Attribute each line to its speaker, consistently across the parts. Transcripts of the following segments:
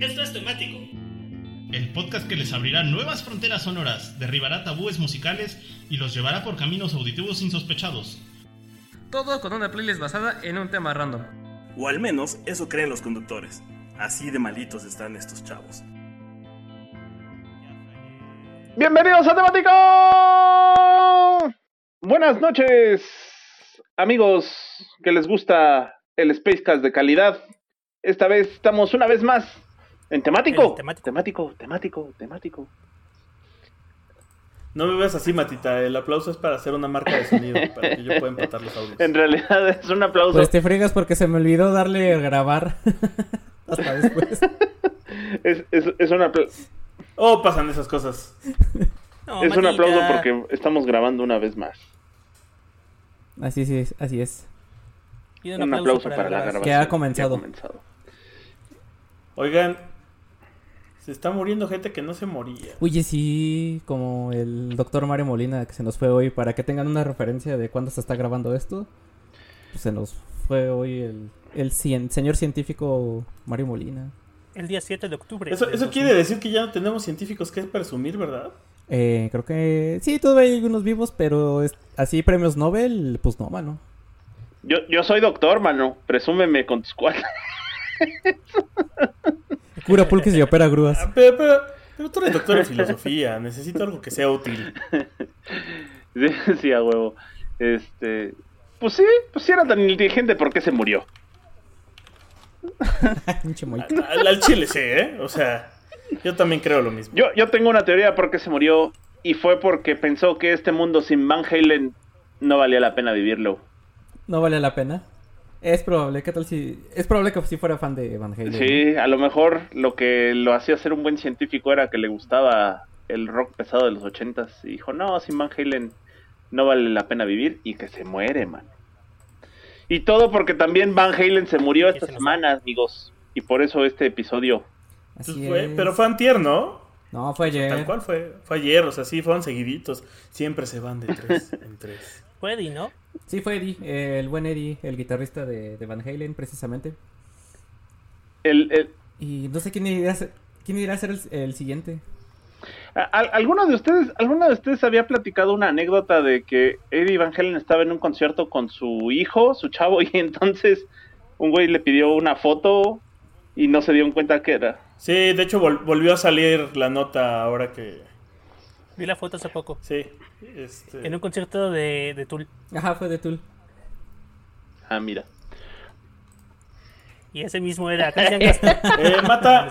Speaker 1: Esto es temático.
Speaker 2: El podcast que les abrirá nuevas fronteras sonoras, derribará tabúes musicales y los llevará por caminos auditivos insospechados.
Speaker 3: Todo con una playlist basada en un tema random.
Speaker 1: O al menos eso creen los conductores. Así de malitos están estos chavos.
Speaker 4: Bienvenidos a Temático. Buenas noches, amigos que les gusta el Spacecast de calidad. Esta vez estamos una vez más en temático.
Speaker 5: En temático.
Speaker 4: temático, temático, temático.
Speaker 5: No me veas así, Matita. El aplauso es para hacer una marca de sonido, para que yo pueda empatar los audios.
Speaker 4: En realidad es un aplauso.
Speaker 6: Pues te fregas porque se me olvidó darle a grabar. Hasta después.
Speaker 4: Es, es, es un apla-
Speaker 5: Oh, pasan esas cosas.
Speaker 3: No,
Speaker 4: es un aplauso porque estamos grabando una vez más.
Speaker 6: Así sí, es, así es.
Speaker 3: Y
Speaker 4: Un, aplauso, para, la grabación.
Speaker 6: Que ha comenzado.
Speaker 4: Que ha comenzado.
Speaker 5: Oigan, se está muriendo gente que no se moría.
Speaker 6: Oye, sí, como el doctor Mario Molina que se nos fue hoy, para que tengan una referencia de cuándo se está grabando esto. Pues se nos fue hoy el, el cien- señor científico Mario Molina.
Speaker 7: El día 7 de octubre.
Speaker 5: Eso, eso
Speaker 7: 2000.
Speaker 5: quiere decir que ya no tenemos científicos que presumir, ¿verdad?
Speaker 6: Eh, creo que sí, todavía hay algunos vivos, pero es- así premios Nobel, pues no, mano.
Speaker 4: Yo, yo soy doctor, mano. Presúmeme con tus cuatro.
Speaker 6: Cura pulques y opera grúas.
Speaker 5: Ah, Pero, pero, pero tú eres doctor en filosofía. Necesito algo que sea útil.
Speaker 4: Sí, sí, a huevo. Este. Pues sí, pues sí era tan inteligente, ¿por qué se murió?
Speaker 5: Al, al chile sé, ¿eh? O sea, yo también creo lo mismo.
Speaker 4: Yo, yo tengo una teoría de por qué se murió. Y fue porque pensó que este mundo sin Van Halen no valía la pena vivirlo.
Speaker 6: No vale la pena. Es probable, ¿qué tal si...? Es probable que sí fuera fan de Van Halen.
Speaker 4: Sí, a lo mejor lo que lo hacía ser un buen científico era que le gustaba el rock pesado de los ochentas. Y dijo, no, sin Van Halen no vale la pena vivir. Y que se muere, man. Y todo porque también Van Halen se murió esta semana, amigos. Y por eso este episodio.
Speaker 5: Pues
Speaker 6: Así
Speaker 5: fue-
Speaker 6: es.
Speaker 5: pero fue antier, ¿no?
Speaker 6: No, fue ayer.
Speaker 5: Tal cual fue. Fue ayer, o sea, sí, fueron seguiditos. Siempre se van de tres en tres.
Speaker 7: Fue ¿no?
Speaker 6: Sí, fue Eddie, eh, el buen Eddie, el guitarrista de, de Van Halen, precisamente.
Speaker 4: El, el-
Speaker 6: Y no sé quién irá a ser, quién irá a ser el, el siguiente.
Speaker 4: ¿a- a- ¿Alguno de ustedes, alguno de ustedes había platicado una anécdota de que Eddie Van Halen estaba en un concierto con su hijo, su chavo, y entonces un güey le pidió una foto y no se dieron cuenta que era?
Speaker 5: Sí, de hecho vol- volvió a salir la nota ahora que...
Speaker 7: Vi la foto hace poco.
Speaker 5: Sí, este...
Speaker 7: En un concierto de, de Tool.
Speaker 6: Ajá, fue de Tool.
Speaker 4: Ah, mira.
Speaker 7: Y ese mismo era.
Speaker 5: Eh,
Speaker 7: No, no
Speaker 5: Mata,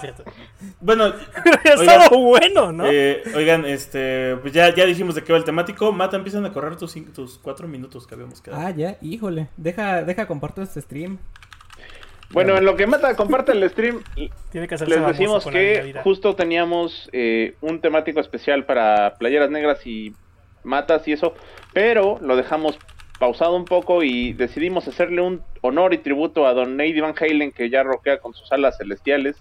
Speaker 5: bueno,
Speaker 7: Pero ha
Speaker 5: Oiga.
Speaker 7: estado bueno, ¿no?
Speaker 5: eh, oigan, este, pues ya, ya dijimos de qué va el temático. Mata, empiezan a correr tus, tus cuatro minutos que habíamos quedado.
Speaker 6: Ah, ya, híjole. Deja, deja comparto este stream.
Speaker 4: Bueno, en lo que Mata comparte el stream,
Speaker 7: Tiene que
Speaker 4: les decimos que justo teníamos eh, un temático especial para playeras negras y matas y eso, pero lo dejamos pausado un poco y decidimos hacerle un honor y tributo a Don Eddie Van Halen que ya roquea con sus alas celestiales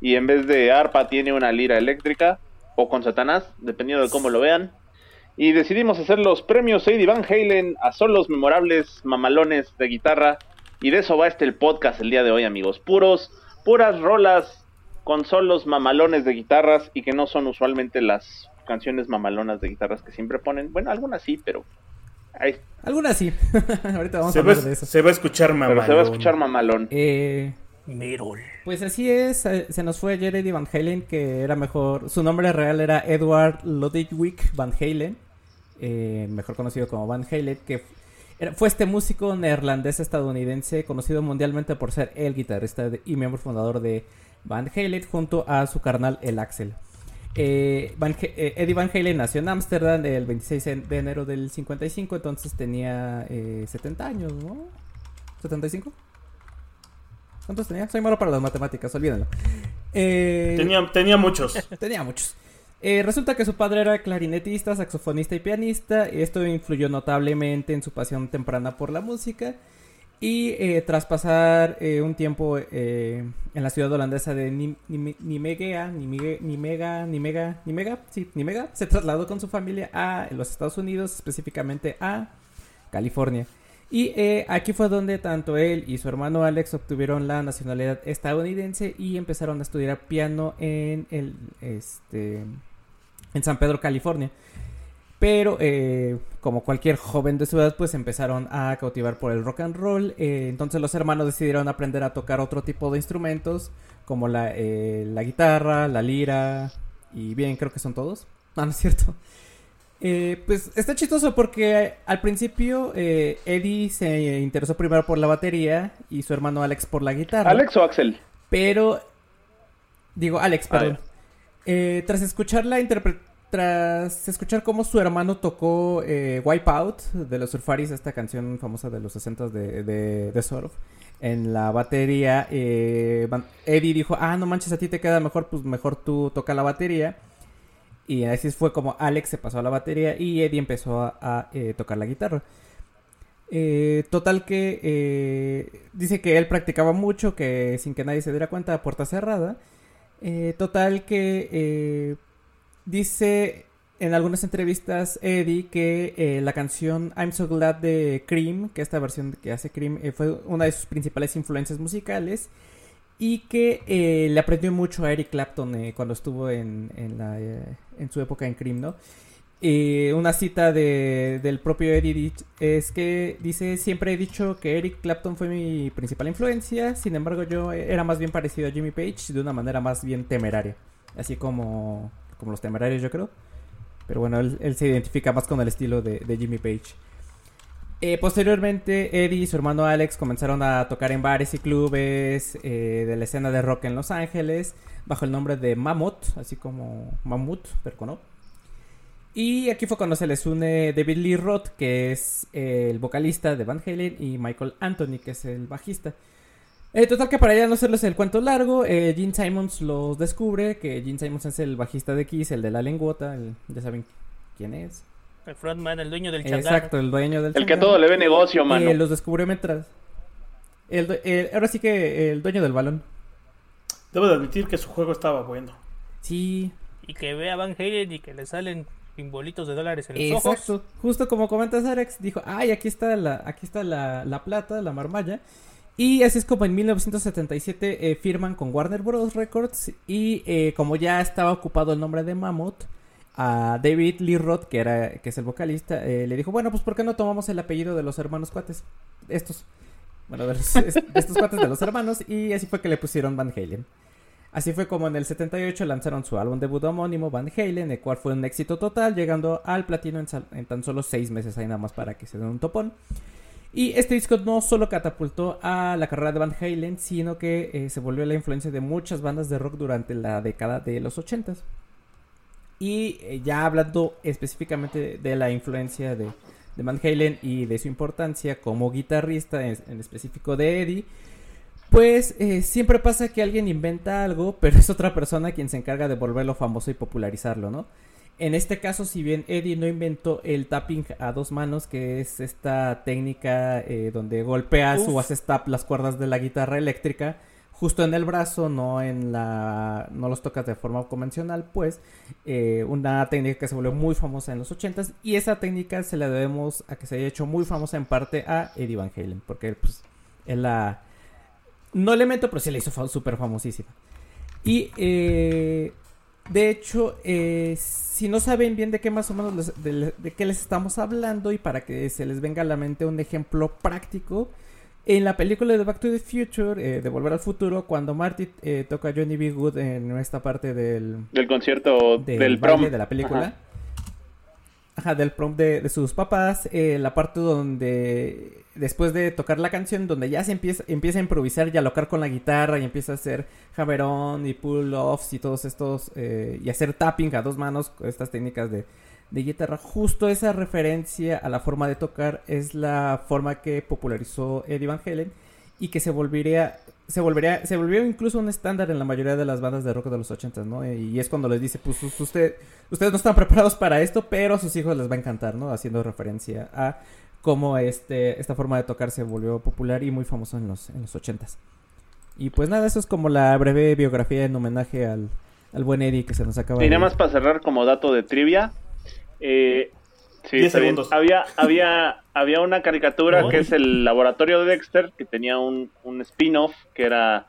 Speaker 4: y en vez de arpa tiene una lira eléctrica o con Satanás, dependiendo de cómo lo vean. Y decidimos hacer los premios Eddie Van Halen a solos memorables mamalones de guitarra. Y de eso va este el podcast el día de hoy, amigos. Puros, puras rolas con solos mamalones de guitarras y que no son usualmente las canciones mamalonas de guitarras que siempre ponen. Bueno, algunas sí, pero ahí,
Speaker 6: Algunas sí. Ahorita vamos
Speaker 5: se,
Speaker 6: a
Speaker 5: va,
Speaker 6: hablar de eso.
Speaker 5: se va a escuchar mamá.
Speaker 4: pero se va a escuchar mamalón.
Speaker 6: Eh,
Speaker 7: Merol.
Speaker 6: pues así es, eh, se nos fue ayer Eddie Van Halen, que era mejor, su nombre real era Edward Ludwig Van Halen, eh, mejor conocido como Van Halen, que fue este músico neerlandés estadounidense conocido mundialmente por ser el guitarrista de- y miembro fundador de Van Halen junto a su carnal el Axel. Eh, Van eh, Eddie Van Halen nació en Ámsterdam el 26 en- de enero del 55, entonces tenía eh, 70 años, ¿no? ¿75? ¿Cuántos tenía? Soy malo para las matemáticas, olvídenlo. Eh,
Speaker 5: Tenía, tenía muchos.
Speaker 6: Tenía muchos. Eh, resulta que su padre era clarinetista, saxofonista y pianista. Esto influyó notablemente en su pasión temprana por la música. Y eh, tras pasar eh, un tiempo en la ciudad holandesa de sí, Nimega, se trasladó con su familia a los Estados Unidos, específicamente a California. Y eh, aquí fue donde tanto él y su hermano Alex obtuvieron la nacionalidad estadounidense y empezaron a estudiar piano en el este en San Pedro, California. Pero eh, como cualquier joven de su edad, pues empezaron a cautivar por el rock and roll. Eh, entonces los hermanos decidieron aprender a tocar otro tipo de instrumentos, como la, la guitarra, la lira, y bien, creo que son todos. Ah, no es cierto. Eh, pues está chistoso porque al principio eh, Eddie se interesó primero por la batería y su hermano Alex por la guitarra.
Speaker 4: ¿Alex o Axel?
Speaker 6: Pero. Digo, Alex,
Speaker 4: Ah,
Speaker 6: perdón. Eh, tras escuchar la interpre- Tras escuchar cómo su hermano tocó eh, Wipeout de los Surfaris, esta canción famosa de los 60 de, de, de Surf, en la batería, eh, Eddie dijo: Ah, no manches, a ti te queda mejor, pues mejor tú toca la batería. Y así fue como Alex se pasó a la batería y Eddie empezó a, eh, tocar la guitarra. Eh, total que eh, dice que él practicaba mucho, que sin que nadie se diera cuenta, puerta cerrada. Eh, total que dice en algunas entrevistas Eddie que la canción I'm So Glad de Cream, que esta versión que hace Cream, fue una de sus principales influencias musicales y que eh, le aprendió mucho a Eric Clapton eh, cuando estuvo en, en, la, eh, en su época en Cream, ¿no? Una cita de, del propio Eddie es que dice, siempre he dicho que Eric Clapton fue mi principal influencia, sin embargo yo era más bien parecido a Jimmy Page de una manera más bien temeraria, así como, como los temerarios yo creo, pero bueno, él, él se identifica más con el estilo de, de Jimmy Page. Eh, posteriormente, Eddie y su hermano Alex comenzaron a tocar en bares y clubes eh, de la escena de rock en Los Ángeles bajo el nombre de Mammoth, así como Mammoth, pero con. Y aquí fue cuando se les une David Lee Roth, que es eh, el vocalista de Van Halen, y Michael Anthony, que es el bajista. Total que para ya no hacerles el cuento largo, eh, Gene Simons los descubre, que Gene Simons es el bajista de Kiss, el de la lengüota, el- ya saben quién es.
Speaker 7: El frontman, el dueño del changarro.
Speaker 6: Exacto, el dueño del
Speaker 4: El que todo le ve negocio, mano.
Speaker 6: Eh, los descubrió mientras. El, ahora sí que el dueño del balón.
Speaker 5: Debo de admitir que su juego estaba bueno.
Speaker 6: Sí,
Speaker 7: Y que ve a Van Halen y que le salen simbolitos de dólares en los ojos.
Speaker 6: exacto. Justo como comentas Alex, dijo, ay, aquí está la, aquí está la, la plata, la marmalla. Y así es como en 1977 eh, firman con Warner Bros. Records. Y eh, como ya estaba ocupado el nombre de Mammoth, a David Lee Roth, que, era, que es el vocalista, eh, le dijo, bueno, pues ¿por qué no tomamos el apellido de los hermanos cuates? Estos. Bueno, de, los- estos cuates de los hermanos. Y así fue que le pusieron Van Halen. Así fue como en el 78 lanzaron su álbum debut homónimo Van Halen, el cual fue un éxito total, llegando al platino en, tan solo 6 meses, ahí nada más para que se den un topón. Y este disco no solo catapultó a la carrera de Van Halen, sino que eh, se volvió la influencia de muchas bandas de rock durante la década de los 80s. Y eh, ya hablando específicamente de la influencia de, de Van Halen y de su importancia como guitarrista, en, en específico de Eddie, pues eh, siempre pasa que alguien inventa algo, pero es otra persona quien se encarga de volverlo famoso y popularizarlo, ¿no? En este caso, si bien Eddie no inventó el tapping a dos manos, que es esta técnica eh, donde golpeas
Speaker 7: Uf.
Speaker 6: o haces tap las cuerdas de la guitarra eléctrica, justo en el brazo, no en la, no los tocas de forma convencional, pues, eh, una técnica que se volvió muy famosa en los 80s y esa técnica se la debemos a que se haya hecho muy famosa en parte a Eddie Van Halen, porque pues él la no le meto, pero sí la hizo fa- súper famosísima. Y eh, de hecho, eh, si no saben bien de qué más o menos les, de qué les estamos hablando y para que se les venga a la mente un ejemplo práctico, en la película de Back to the Future, eh, de Volver al Futuro, cuando Marty eh, toca Johnny B. Good en esta parte del,
Speaker 4: Del concierto
Speaker 6: del,
Speaker 4: prom.
Speaker 6: de la película.
Speaker 4: Ajá.
Speaker 6: Ajá, del prom de, de sus papás. eh, la parte donde después de tocar la canción, donde ya se empieza, empieza a improvisar y a locar con la guitarra y empieza a hacer hammer-on y pull-offs y todos estos, eh, y hacer tapping a dos manos, estas técnicas de, de guitarra. Justo esa referencia a la forma de tocar es la forma que popularizó Eddie Van Halen y que se volvería se volvería se volvió incluso un estándar en la mayoría de las bandas de rock de los 80 ¿no? Y es cuando les dice, pues us- usted ustedes no están preparados para esto, pero a sus hijos les va a encantar, ¿no? Haciendo referencia a cómo este esta forma de tocar se volvió popular y muy famoso en los en los 80 Y pues nada, eso es como la breve biografía en homenaje al al buen Eddie que se nos acaba
Speaker 4: Y nada más para cerrar como dato de trivia. Eh, sí,
Speaker 5: Diez
Speaker 4: está bien.
Speaker 5: segundos.
Speaker 4: Había, había, había una caricatura que es el laboratorio de Dexter, que tenía un, un spin-off que era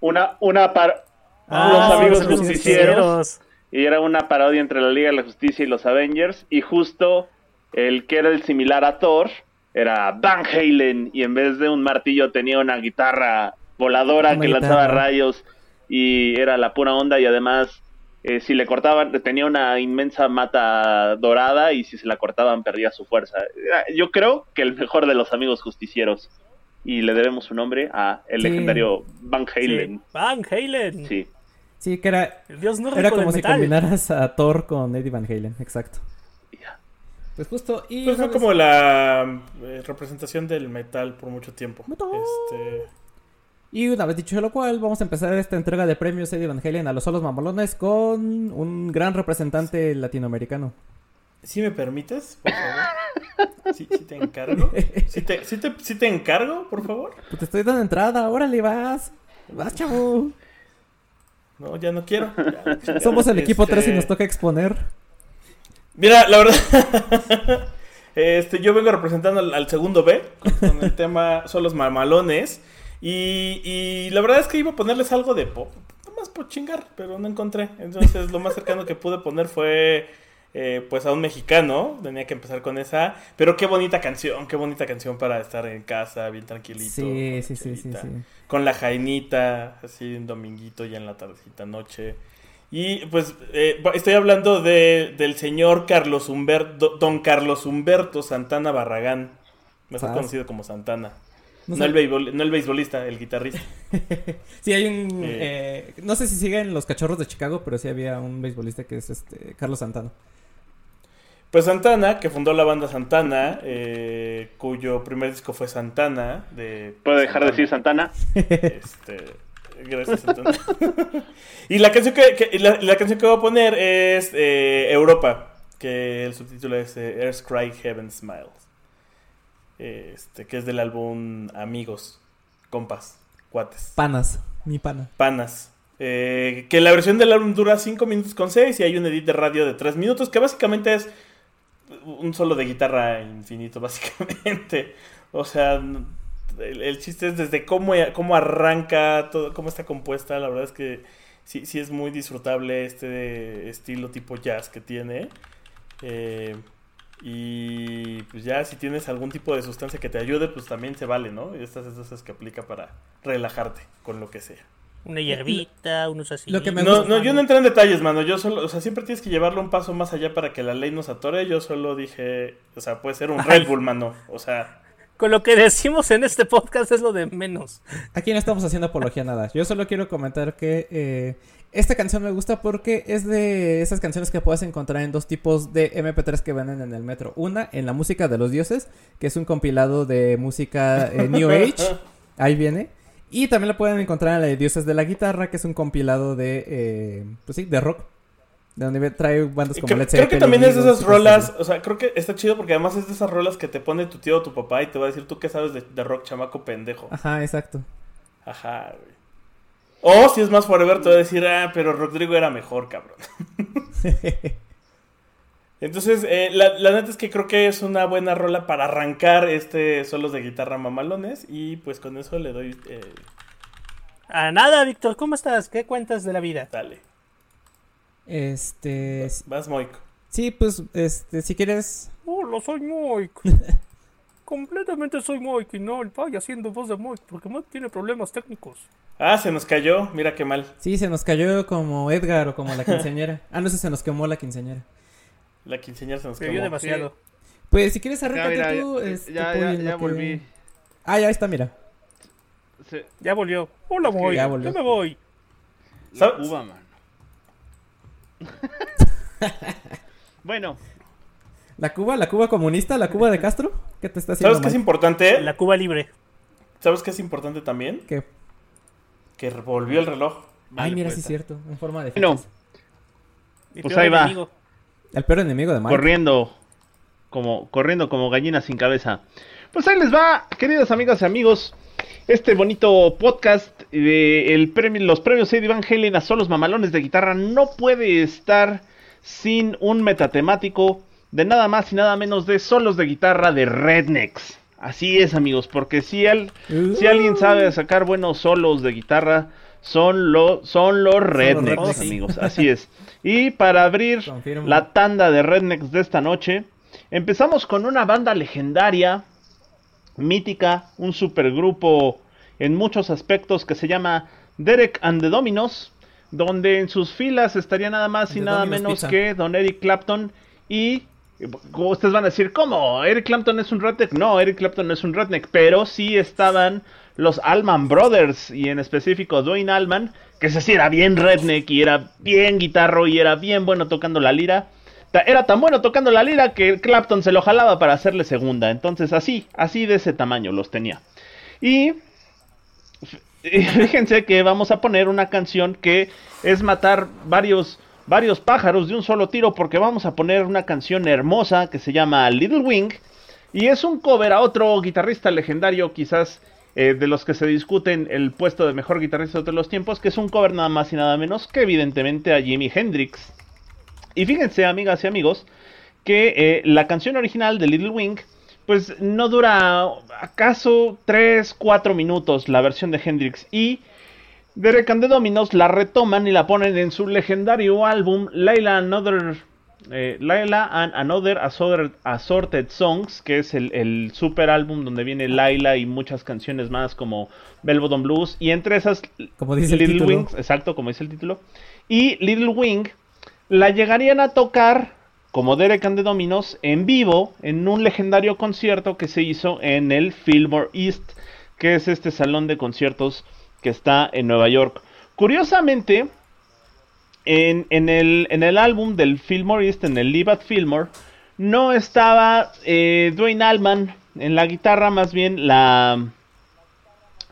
Speaker 4: una, una par-
Speaker 6: Ah,
Speaker 4: los amigos
Speaker 6: los
Speaker 4: justicieros. Y era una parodia entre la Liga de la Justicia y los Avengers. Y justo el que era el similar a Thor era Van Halen. Y en vez de un martillo tenía una guitarra voladora
Speaker 6: Una
Speaker 4: que lanzaba rayos. Y era la pura onda. Y además, eh, si le cortaban, tenía una inmensa mata dorada. Y si se la cortaban, perdía su fuerza. Era- Yo creo que el mejor de los amigos justicieros. Y le debemos su nombre a el
Speaker 6: Sí.
Speaker 4: legendario Van Halen.
Speaker 7: Van Halen.
Speaker 4: Sí.
Speaker 6: Sí, que era,
Speaker 7: El dios
Speaker 6: era como si combinaras a Thor con Eddie Van Halen, exacto. Pues justo, y
Speaker 5: Pues fue como la eh, representación del metal por mucho tiempo.
Speaker 6: Metal.
Speaker 5: Este,
Speaker 6: Y una vez dicho lo cual, vamos a empezar esta entrega de premios Eddie Van Halen a los solos mamalones con un gran representante latinoamericano.
Speaker 5: ¿Sí me permites, por favor? ¿Sí, sí te encargo? ¿Sí te, encargo, por favor?
Speaker 6: Pues te estoy dando entrada, órale, vas. Vas, chavo.
Speaker 5: No, ya no quiero. Ya,
Speaker 6: Somos el equipo
Speaker 5: este,
Speaker 6: 3 y nos toca exponer.
Speaker 5: Mira, la verdad. este, yo vengo representando al, al segundo B con, el tema Son los mamalones. Y, y la verdad es que iba a ponerles algo de pop. Nomás por chingar, pero no encontré. Entonces, lo más cercano que pude poner fue. eh, pues a un mexicano, tenía que empezar con esa, pero qué bonita canción, qué bonita canción para estar en casa, bien tranquilito.
Speaker 6: Sí, sí, sí, sí.
Speaker 5: Con la jainita, así un dominguito ya en la tardecita noche. Y pues eh, estoy hablando de, del señor Carlos Humberto, don Carlos Humberto Santana Barragán, mejor
Speaker 6: Sas.
Speaker 5: conocido como Santana.
Speaker 6: No
Speaker 5: el beisbol- no el beisbolista, el guitarrista.
Speaker 6: Sí, hay un.
Speaker 5: Eh.
Speaker 6: eh, no sé si siguen los cachorros de Chicago, pero sí había un beisbolista que es este Carlos Santana.
Speaker 5: Pues Santana, que fundó la banda Santana, eh, cuyo primer disco fue Santana. De
Speaker 4: ¿Puedo dejar de decir Santana?
Speaker 5: Este, gracias, Santana. y la canción que, que- la, la canción que voy a poner es eh, Europa, que el subtítulo es eh, Earth Cry Heaven Smiles. Este, que es del álbum Amigos, compas, cuates,
Speaker 6: Panas, mi pana.
Speaker 5: panas. Eh, que la versión del álbum dura 5 minutos con 6 y hay un edit de radio de 3 minutos, que básicamente es un solo de guitarra infinito, básicamente. O sea, el chiste es desde cómo, cómo arranca, todo, cómo está compuesta. La verdad es que sí, sí es muy disfrutable este estilo tipo jazz que tiene. Eh, y pues ya si tienes algún tipo de sustancia que te ayude, pues también se vale, ¿no? Y estas es esas que aplica para relajarte con lo que sea.
Speaker 7: Una hierbita, unos así.
Speaker 6: Lo que me
Speaker 5: No, no, yo no entré en detalles, mano. Yo solo, o sea, siempre tienes que llevarlo un paso más allá para que la ley nos atore. Yo solo dije, o sea, puede ser un Red Bull, mano. O sea,
Speaker 7: Con lo que decimos en este podcast es lo de menos.
Speaker 6: Aquí no estamos haciendo apología nada. Yo solo quiero comentar que eh, esta canción me gusta porque es de esas canciones que puedes encontrar en dos tipos de MP3 que venden en el metro. Una, en la música de los dioses, que es un compilado de música eh, New Age. Ahí viene. Y también la pueden encontrar en la de Dioses de la Guitarra, que es un compilado de, eh, pues sí, de rock. De donde trae bandas como
Speaker 5: creo,
Speaker 6: Led
Speaker 5: creo que también es de esas rolas, o sea, creo que está chido porque además es de esas rolas que te pone tu tío o tu papá y te va a decir, tú qué sabes de, de rock chamaco pendejo.
Speaker 6: Ajá, exacto.
Speaker 5: Ajá, güey. O si es más forever, te va a decir, ah, pero Rodrigo era mejor, cabrón. Entonces, eh, la, la neta es que creo que es una buena rola para arrancar este solos de guitarra mamalones. Y pues con eso le doy. Eh,
Speaker 7: A nada, Víctor, ¿cómo estás? ¿Qué cuentas de la vida?
Speaker 5: dale.
Speaker 6: Este.
Speaker 5: Vas, Moik.
Speaker 6: Sí, pues, este, si quieres.
Speaker 7: Hola, soy Mike. Completamente soy Mike y no el pay haciendo voz de Mike, porque Mike tiene problemas técnicos.
Speaker 5: Ah, se nos cayó. Mira qué mal.
Speaker 6: Sí, se nos cayó como Edgar o como la quinceañera. ah, no sé, se nos quemó la quinceañera.
Speaker 5: La quinceañera se nos quemó.
Speaker 7: demasiado.
Speaker 6: Pues si quieres
Speaker 4: mira,
Speaker 6: tú.
Speaker 4: ya,
Speaker 6: este,
Speaker 4: ya,
Speaker 6: Puy,
Speaker 4: ya,
Speaker 6: en
Speaker 4: ya
Speaker 6: lo que-
Speaker 4: volví.
Speaker 6: Ah, ya está, mira.
Speaker 4: Se-
Speaker 7: Ya volvió. Hola,
Speaker 4: Es que
Speaker 7: Mike.
Speaker 6: ya
Speaker 7: Ya, me voy.
Speaker 4: La
Speaker 5: ¿Sabes?
Speaker 4: Cuba, mano. bueno,
Speaker 6: ¿La Cuba? ¿La Cuba comunista? ¿La Cuba de Castro? ¿Qué te está haciendo
Speaker 5: ¿Sabes qué es importante?
Speaker 7: La Cuba libre.
Speaker 5: ¿Sabes qué es importante también?
Speaker 6: ¿Qué?
Speaker 5: Que volvió el reloj.
Speaker 6: Ay, mira,
Speaker 4: pues.
Speaker 6: sí es cierto. En forma de
Speaker 4: bueno, Pues ahí va.
Speaker 7: enemigo.
Speaker 6: El peor enemigo de Mike.
Speaker 4: corriendo como corriendo como gallina sin cabeza. Pues ahí les va, queridas amigas y amigos, este bonito podcast de el premio, los premios Eddie Van Halen a solos mamalones de guitarra no puede estar sin un metatemático de nada más y nada menos de solos de guitarra de Rednecks. Así es, amigos, porque si, el, si alguien sabe sacar buenos solos de guitarra, son, lo, son los Rednecks,
Speaker 6: Rednecks.
Speaker 4: amigos. Así es. Y para abrir
Speaker 6: Confirmo.
Speaker 4: la tanda de Rednecks de esta noche, empezamos con una banda legendaria, mítica, un supergrupo en muchos aspectos que se llama Derek and the Dominos, donde en sus filas estaría nada más y
Speaker 6: The
Speaker 4: nada
Speaker 6: Dominos
Speaker 4: menos
Speaker 6: Pizza.
Speaker 4: que Don Eric Clapton y como ustedes van a decir, ¿cómo? ¿Eric Clapton es un redneck? No, Eric Clapton no es un redneck, pero sí estaban los Allman Brothers y en específico Dwayne Allman, que ese sí era bien redneck y era bien guitarro y era bien bueno tocando la lira. Era tan bueno tocando la lira que Clapton se lo jalaba para hacerle segunda. Entonces así, así de ese tamaño los tenía. Y y fíjense que vamos a poner una canción que es matar varios varios pájaros de un solo tiro porque vamos a poner una canción hermosa que se llama Little Wing y es un cover a otro guitarrista legendario quizás eh, de los que se discuten el puesto de mejor guitarrista de todos los tiempos que es un cover nada más y nada menos que evidentemente a Jimi Hendrix y fíjense amigas y amigos que eh, la canción original de Little Wing pues no dura acaso 3, 4 minutos la versión de Hendrix y Derek and the Dominos la retoman y la ponen en su legendario álbum Layla Another eh, Layla and Another Assorted, Assorted Songs, que es el, el super álbum donde viene Layla y muchas canciones más como Velvet on Blues y entre esas
Speaker 6: Como dice el
Speaker 4: Little
Speaker 6: título.
Speaker 4: Wings, exacto, como dice el título. Y Little Wing la llegarían a tocar como Derek and the Dominos en vivo en un legendario concierto que se hizo en el Fillmore East, que es este salón de conciertos que está en Nueva York. Curiosamente, en, en el, en el álbum del Fillmore East, en el Live at Fillmore, no estaba eh, Dwayne Allman en la guitarra, más bien la,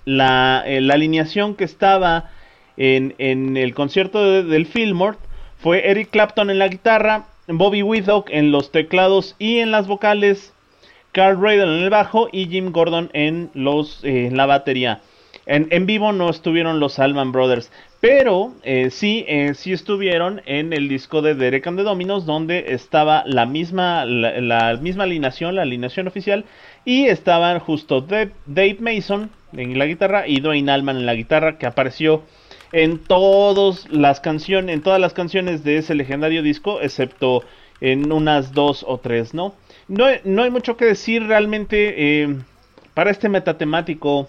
Speaker 4: la, eh, la alineación que estaba en, en el concierto de- del Fillmore fue Eric Clapton en la guitarra, Bobby Whitlock en los teclados y en las vocales, Carl Radle en el bajo y Jim Gordon en, los, eh, la batería. En, vivo no estuvieron los Allman Brothers, pero eh, sí, eh, sí estuvieron en el disco de Derek and the Dominos, donde estaba la misma, la misma alineación, la alineación oficial, y estaban justo Dave, Dave Mason en la guitarra y Dwayne Allman en la guitarra, que apareció en todas las canciones, en todas las canciones de ese legendario disco, excepto en unas dos o tres, ¿no? No, no hay mucho que decir realmente eh, para este metatemático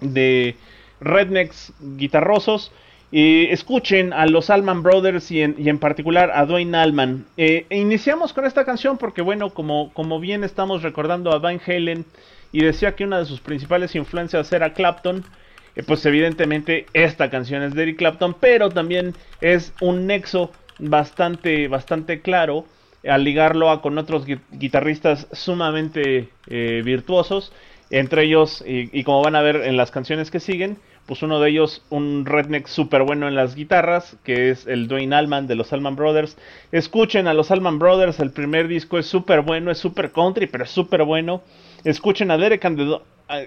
Speaker 4: de rednecks guitarrosos. eh, escuchen a los Allman Brothers y en, y en particular a Dwayne Allman. Eh, iniciamos con esta canción porque, bueno, como, como bien estamos recordando a Van Halen y decía que una de sus principales influencias era Clapton, pues evidentemente esta canción es de Eric Clapton, pero también es un nexo bastante, bastante claro al ligarlo a con otros gui- guitarristas sumamente eh, virtuosos, entre ellos, y, como van a ver en las canciones que siguen, pues uno de ellos, un redneck súper bueno en las guitarras, que es el Dwayne Allman de los Allman Brothers. Escuchen a los Allman Brothers, el primer disco es súper bueno, es súper country, pero es súper bueno. Escuchen a Derek and the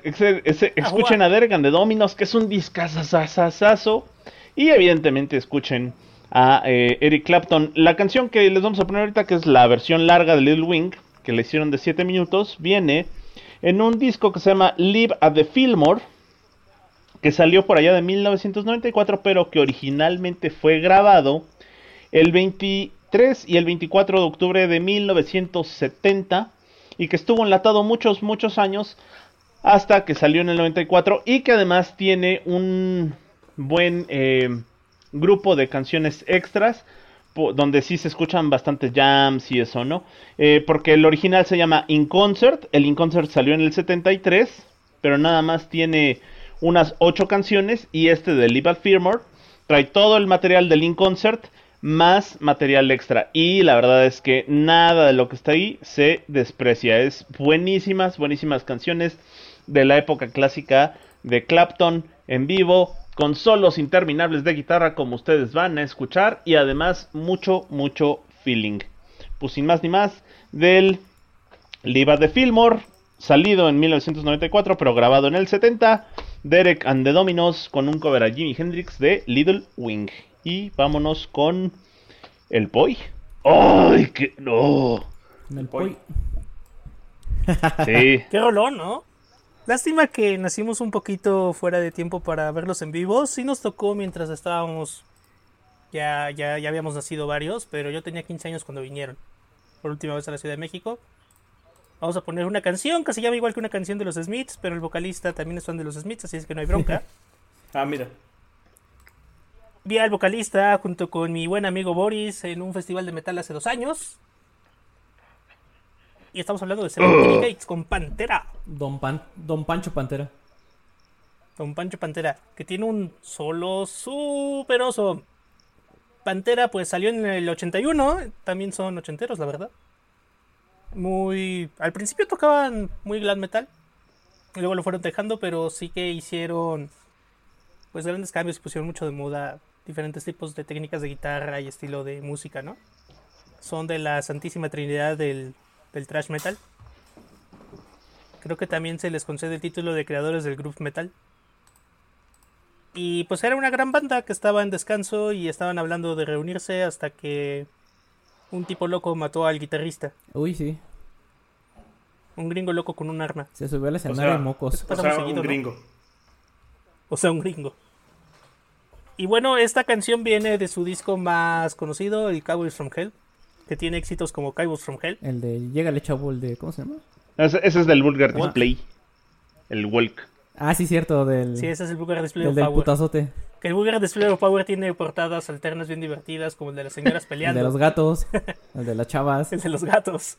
Speaker 4: ese- ese- escuchen a Derek and the Dominos, que es un discazazazazo. Y evidentemente escuchen a eh, Eric Clapton. La canción que les vamos a poner ahorita, que es la versión larga de Little Wing, que le hicieron de 7 minutos, viene en un disco que se llama Live at the Fillmore, que salió por allá de 1994, pero que originalmente fue grabado el 23 y el 24 de octubre de 1970 y que estuvo enlatado muchos, muchos años hasta que salió en el 94 y que además tiene un buen eh, grupo de canciones extras donde sí se escuchan bastantes jams y eso, ¿no? Eh, porque el original se llama In Concert, el In Concert salió en el 73, pero nada más tiene unas 8 canciones y este de Live at Fillmore trae todo el material del In Concert más material extra. Y la verdad es que nada de lo que está ahí se desprecia, es buenísimas, buenísimas canciones de la época clásica de Clapton en vivo con solos interminables de guitarra como ustedes van a escuchar y además mucho, mucho feeling. Pues sin más ni más, del Liva de Fillmore, salido en 1994 pero grabado en el 70, Derek and the Dominos con un cover a Jimi Hendrix de Little Wing. Y vámonos con el Boy. ¡Ay, que no!
Speaker 6: En el
Speaker 5: Poi.
Speaker 6: Poi.
Speaker 4: Sí.
Speaker 7: Qué rolón, ¿no? Lástima que nacimos un poquito fuera de tiempo para verlos en vivo. Sí nos tocó mientras estábamos. Ya, ya, ya habíamos nacido varios, pero yo tenía 15 años cuando vinieron. Por última vez a la Ciudad de México. Vamos a poner una canción que se llama igual que una canción de los Smiths, pero el vocalista también es fan de los Smiths, así es que no hay bronca.
Speaker 5: Ah, mira.
Speaker 7: Vi al vocalista junto con mi buen amigo Boris en un festival de metal hace dos años. Y estamos hablando de Cemetery Gates con Pantera.
Speaker 6: Don, Pan- Don Pancho Pantera.
Speaker 7: Don Pancho Pantera, que tiene un solo super oso. Pantera, pues salió en el 81, también son ochenteros, la verdad. Muy. Al principio tocaban muy glam metal, y luego lo fueron dejando, pero sí que hicieron. Pues grandes cambios y pusieron mucho de moda diferentes tipos de técnicas de guitarra y estilo de música, ¿no? Son de la santísima trinidad del, del thrash metal. Creo que también se les concede el título de creadores del groove metal. Y pues era una gran banda que estaba en descanso y estaban hablando de reunirse hasta que un tipo loco mató al guitarrista.
Speaker 6: Uy, sí.
Speaker 7: Un gringo loco con un arma.
Speaker 6: Se subió al
Speaker 5: O
Speaker 6: escenario
Speaker 5: sea,
Speaker 6: y mocos.
Speaker 5: o sea,
Speaker 7: seguido,
Speaker 5: un
Speaker 7: ¿no?
Speaker 5: gringo.
Speaker 7: O sea, un gringo. Y bueno, esta canción viene de su disco más conocido, el Cowboys from Hell. Que tiene éxitos como Cowboys from Hell.
Speaker 6: El de Llegale chavo, el de. ¿Cómo se llama?
Speaker 4: Ese, ese es del Vulgar Display. El Walk.
Speaker 6: Ah, sí, cierto, del.
Speaker 7: Sí, ese es el Vulgar Display
Speaker 6: del,
Speaker 7: of
Speaker 6: del
Speaker 7: Power.
Speaker 6: putazote.
Speaker 7: Que el Vulgar Display of Power tiene portadas alternas bien divertidas, como el de las señoras
Speaker 6: El
Speaker 7: peleando.
Speaker 6: de los gatos. el de las chavas.
Speaker 7: El de los gatos.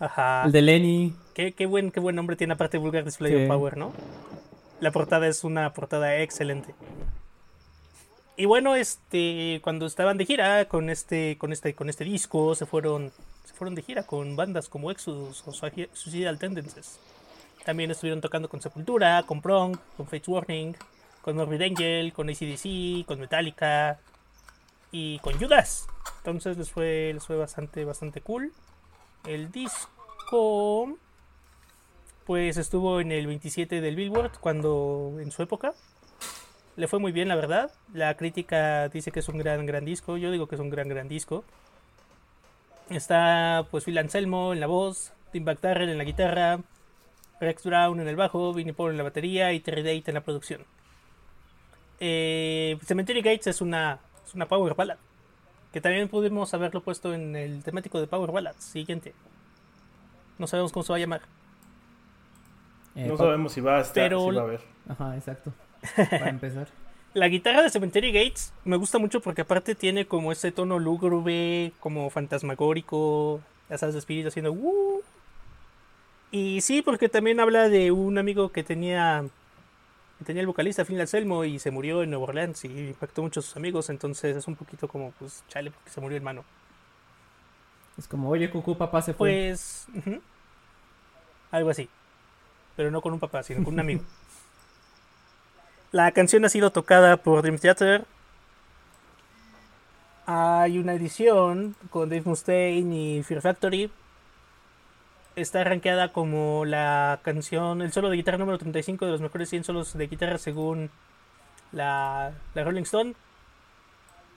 Speaker 7: Ajá.
Speaker 6: El de Lenny.
Speaker 7: Qué, qué buen, qué buen nombre tiene aparte Vulgar Display
Speaker 6: Sí.
Speaker 7: of Power, ¿no? La portada es una portada excelente. Y bueno, este, cuando estaban de gira con este, con este, con este disco, se fueron, se fueron de gira con bandas como Exodus o Suici- Suicidal Tendencies. También estuvieron tocando con Sepultura, con Prong, con Fates Warning, con Morbid Angel, con ACDC, con Metallica y con Judas. Entonces les fue, les fue bastante, bastante cool. El disco pues estuvo en el 27 del Billboard cuando en su época le fue muy bien la verdad. La crítica dice que es un gran gran disco. Yo digo que es un gran gran disco. Está pues Phil Anselmo en la voz Tim Darrell en la guitarra Rex Brown en el bajo Vinnie Paul en la batería y Terry Date en la producción. Eh, Cemetery Gates es una es una power ballad que también pudimos haberlo puesto en el temático de power ballad. Siguiente. No sabemos cómo se va a llamar.
Speaker 6: Eh,
Speaker 5: No sabemos si va a estar,
Speaker 7: Pero-
Speaker 5: si va a haber.
Speaker 6: Ajá, exacto. Para empezar.
Speaker 7: La guitarra de Cemetery Gates me gusta mucho porque aparte tiene como ese tono lúgubre, como fantasmagórico, sabes, de espíritu haciendo "Uh". Y sí, porque también habla de un amigo que tenía que tenía el vocalista Phil Anselmo y se murió en Nueva Orleans y impactó mucho a sus amigos, entonces es un poquito como pues chale porque se murió hermano.
Speaker 6: Es como, oye, cucú, papá se fue.
Speaker 7: Pues algo así. Pero no con un papá, sino con un amigo. La canción ha sido tocada por Dream Theater. Hay una edición con Dave Mustaine y Fear Factory. Está rankeada como la canción, el solo de guitarra número 35 de los mejores 100 solos de guitarra según la, la Rolling Stone.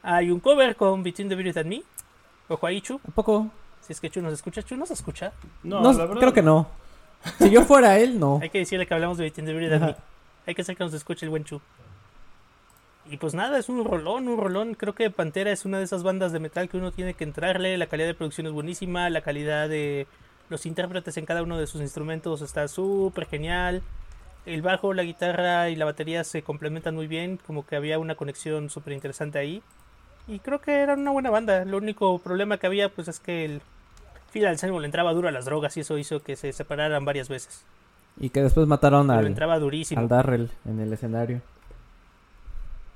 Speaker 7: Hay un cover con Between the Spirit and Me. Ojo ahí, Chu.
Speaker 6: ¿A poco?
Speaker 7: Si es que Chu nos escucha, Chu nos escucha.
Speaker 5: No,
Speaker 6: No,
Speaker 5: la verdad.
Speaker 6: creo que no. Si yo fuera él, no.
Speaker 7: Hay que decirle que hablamos de Between the Spirit and Me. Hay que hacer que nos escuche el buen Chu. Y pues nada, es un rolón, un rolón. Creo que Pantera es una de esas bandas de metal que uno tiene que entrarle. La calidad de producción es buenísima. La calidad de los intérpretes en cada uno de sus instrumentos está súper genial. El bajo, la guitarra y la batería se complementan muy bien. Como que había una conexión súper interesante ahí. Y creo que era una buena banda. Lo único problema que había pues es que el Phil Anselmo le entraba duro a las drogas y eso hizo que se separaran varias veces.
Speaker 6: Y que después mataron al,
Speaker 7: entraba durísimo.
Speaker 6: al Darrell en el escenario.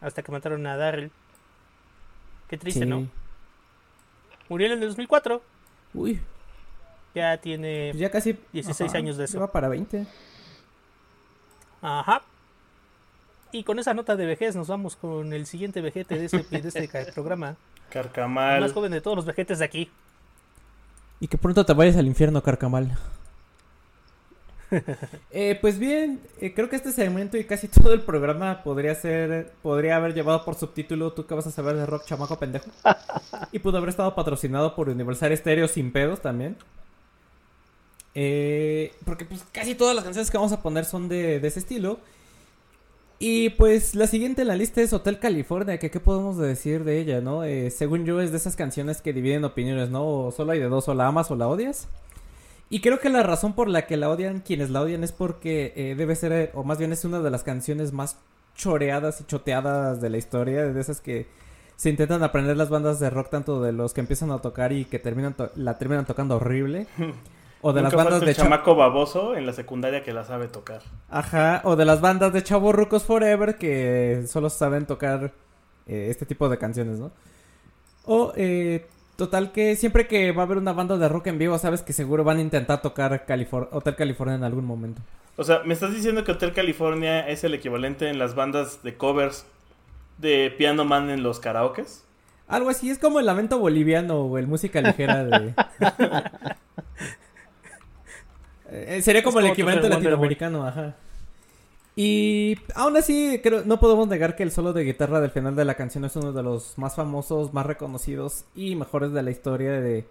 Speaker 7: hasta que mataron a Darrell. Qué triste,
Speaker 6: Sí.
Speaker 7: ¿no? Murió en el 2004.
Speaker 6: Uy,
Speaker 7: Ya tiene.
Speaker 6: pues ya casi.
Speaker 7: 16 años de eso.
Speaker 6: Lleva para 20.
Speaker 7: Ajá. Y con esa nota de vejez nos vamos con el siguiente vejete de este, de este programa. El
Speaker 5: Carcamal.
Speaker 7: más joven de todos los vejetes de aquí.
Speaker 6: Y que pronto te vayas al infierno, carcamal. Eh, pues bien, eh, creo que este segmento y casi todo el programa podría ser, podría haber llevado por subtítulo ¿Tú qué vas a saber de rock chamaco pendejo? y pudo haber estado patrocinado por Universal Stereo sin pedos también. Eh, porque pues casi todas las canciones que vamos a poner son de, de ese estilo. Y pues la siguiente en la lista es Hotel California, que qué podemos decir de ella, ¿no? Eh, según yo es de esas canciones que dividen opiniones, ¿no? O solo hay de dos, o la amas o la odias. Y creo que la razón por la que la odian, quienes la odian, es porque eh, debe ser, o más bien es una de las canciones más choreadas y choteadas de la historia, de esas que se intentan aprender las bandas de rock, tanto de los que empiezan a tocar y que terminan to- la terminan tocando horrible. O de las bandas de
Speaker 5: chamaco baboso en la secundaria que la sabe tocar.
Speaker 6: Ajá, o de las bandas de Chavo Rucos Forever que solo saben tocar eh, este tipo de canciones, ¿no? O, eh, total que siempre que va a haber una banda de rock en vivo, sabes que seguro van a intentar tocar Califor- Hotel California en algún momento.
Speaker 5: O sea, ¿me estás diciendo que Hotel California es el equivalente en las bandas de covers de Piano Man en los karaokes?
Speaker 6: Algo así, es como el lamento boliviano o el música ligera de... Eh, sería como
Speaker 7: Es
Speaker 6: el
Speaker 7: como
Speaker 6: equivalente latinoamericano, ajá. Y aún así, creo, no podemos negar que el solo de guitarra del final de la canción es uno de los más famosos, más reconocidos y mejores de la historia de...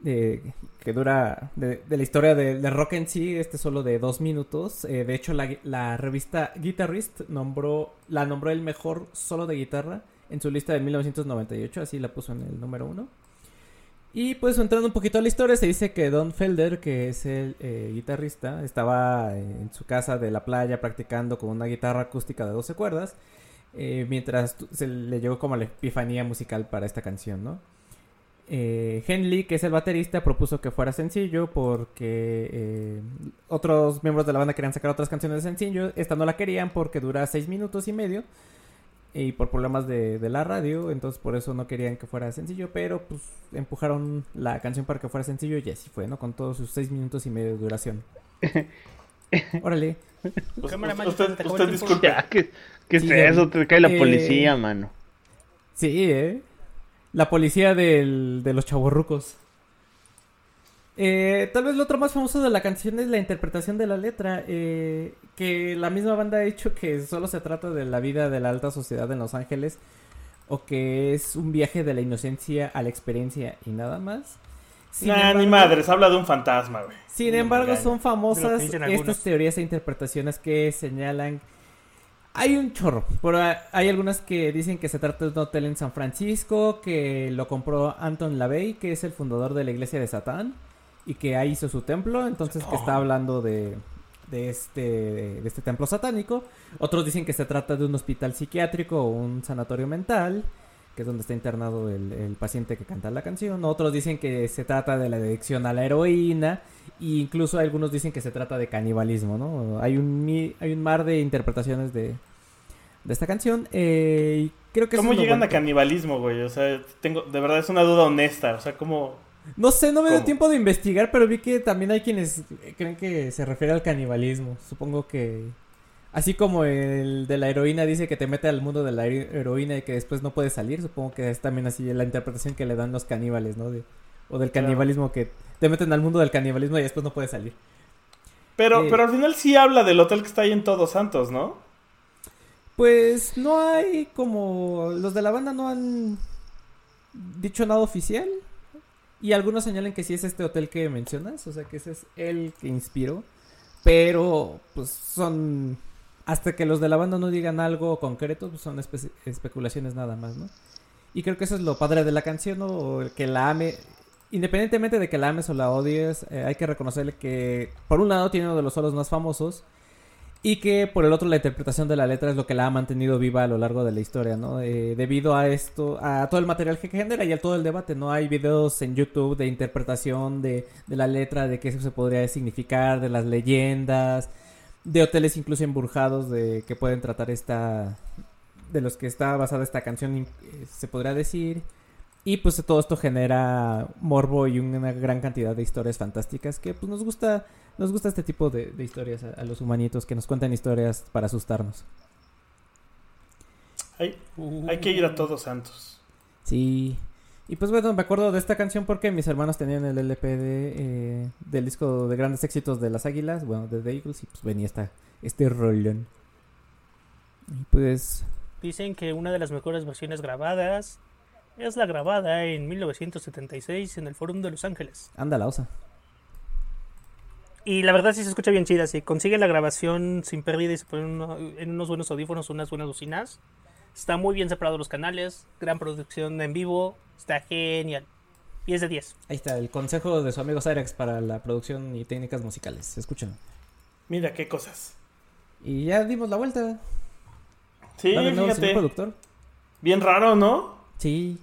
Speaker 6: de- que dura... de, de la historia de, de rock en sí, este solo de dos minutos. Eh, de hecho, la, la revista Guitarist nombró, la nombró el mejor solo de guitarra en su lista de 1998, así la puso en el número uno. Y pues entrando un poquito a la historia, se dice que Don Felder, que es el eh, guitarrista, estaba eh, en su casa de la playa practicando con una guitarra acústica de 12 cuerdas, eh, mientras se le llegó como la epifanía musical para esta canción, ¿no? Henley, que es el baterista, propuso que fuera sencillo porque otros miembros de la banda querían sacar otras canciones de sencillo. Esta no la querían porque dura 6 minutos y medio y por problemas de, de la radio, entonces por eso no querían que fuera sencillo, pero pues empujaron la canción para que fuera sencillo y así fue, ¿no? Con todos sus 6 minutos y medio de duración. Órale.
Speaker 7: Cámaraman,
Speaker 5: usted, usted
Speaker 7: tiempo.
Speaker 5: disculpe.
Speaker 4: Ya, ¿qué, qué es eso? Te cae la
Speaker 6: eh,
Speaker 4: policía, mano.
Speaker 6: Sí, ¿eh? La policía del, de los chavorrucos. Eh, tal vez lo otro más famoso de la canción es la interpretación de la letra, eh, que la misma banda ha hecho que solo se trata de la vida de la alta sociedad en Los Ángeles, o que es un viaje de la inocencia a la experiencia y nada más. Sin
Speaker 5: Nah, ni
Speaker 6: embargo-
Speaker 5: madres, habla de un fantasma, güey.
Speaker 6: Sin
Speaker 5: No
Speaker 6: embargo, son famosas estas teorías e interpretaciones que señalan. Hay un chorro, pero hay- hay algunas que dicen que se trata de un hotel en San Francisco, que lo compró Anton LaVey, que es el fundador de la iglesia de Satán, y que ahí hizo su templo, entonces que está hablando de, de este, de este templo satánico. Otros dicen que se trata de un hospital psiquiátrico o un sanatorio mental, que es donde está internado el, el paciente que canta la canción. Otros dicen que se trata de la adicción a la heroína. E incluso algunos dicen que se trata de canibalismo, ¿no? Hay un, hay un mar de interpretaciones de, de esta canción. eh, creo que
Speaker 5: ¿Cómo llegan a canibalismo, güey? O sea, tengo, de verdad es una duda honesta. O sea, ¿cómo?
Speaker 6: No sé, no me dio tiempo de investigar, pero vi que también hay quienes creen que se refiere al canibalismo. Supongo que... Así como el de la heroína dice que te mete al mundo de la hero- heroína y que después no puedes salir, supongo que es también así la interpretación que le dan los caníbales, ¿no? De- o del
Speaker 5: Claro.
Speaker 6: canibalismo que te meten al mundo del canibalismo y después no puedes salir.
Speaker 5: Pero,
Speaker 6: Eh.
Speaker 5: pero al final sí habla del hotel que está ahí en Todos Santos, ¿no?
Speaker 6: Pues no hay como... Los de la banda no han dicho nada oficial. Y algunos señalan que sí es este hotel que mencionas, o sea que ese es el que inspiró. Pero pues son... Hasta que los de la banda no digan algo concreto, pues son espe- especulaciones nada más, ¿no? Y creo que eso es lo padre de la canción, ¿no? O el que la ame... Independientemente de que la ames o la odies, eh, hay que reconocerle que por un lado tiene uno de los solos más famosos y que por el otro la interpretación de la letra es lo que la ha mantenido viva a lo largo de la historia, ¿no? Eh, debido a esto, a todo el material que genera y a todo el debate, ¿no? Hay videos en YouTube de interpretación de, de la letra, de qué eso se podría significar, de las leyendas, de hoteles incluso embrujados de que pueden tratar esta, de los que está basada esta canción, eh, se podría decir. Y pues todo esto genera morbo y una gran cantidad de historias fantásticas que pues nos gusta, nos gusta este tipo de, de historias a, a los humanitos que nos cuentan historias para asustarnos.
Speaker 5: Hay, hay que ir a Todos Santos.
Speaker 6: Sí. Y pues bueno, me acuerdo de esta canción porque mis hermanos tenían el LP de, eh, del disco de grandes éxitos de las Águilas, bueno, de The Eagles, y pues venía esta, este rolón. Y pues,
Speaker 7: Dicen que una de las mejores versiones grabadas es la grabada en 1976 en el Fórum de Los Ángeles.
Speaker 6: anda la osa.
Speaker 7: Y la verdad sí se escucha bien chida. Si consiguen la grabación sin pérdida y se ponen uno- en unos buenos audífonos, unas buenas bocinas, está muy bien separados los canales, gran producción en vivo, está genial. 10 de 10.
Speaker 6: Ahí está, el consejo de su amigo Cyrex para la producción y técnicas musicales. Escuchen.
Speaker 5: Mira qué cosas.
Speaker 6: Y ya dimos la vuelta.
Speaker 5: Sí,
Speaker 6: señor
Speaker 5: fíjate.
Speaker 6: productor.
Speaker 5: Bien raro, ¿no?
Speaker 6: Sí.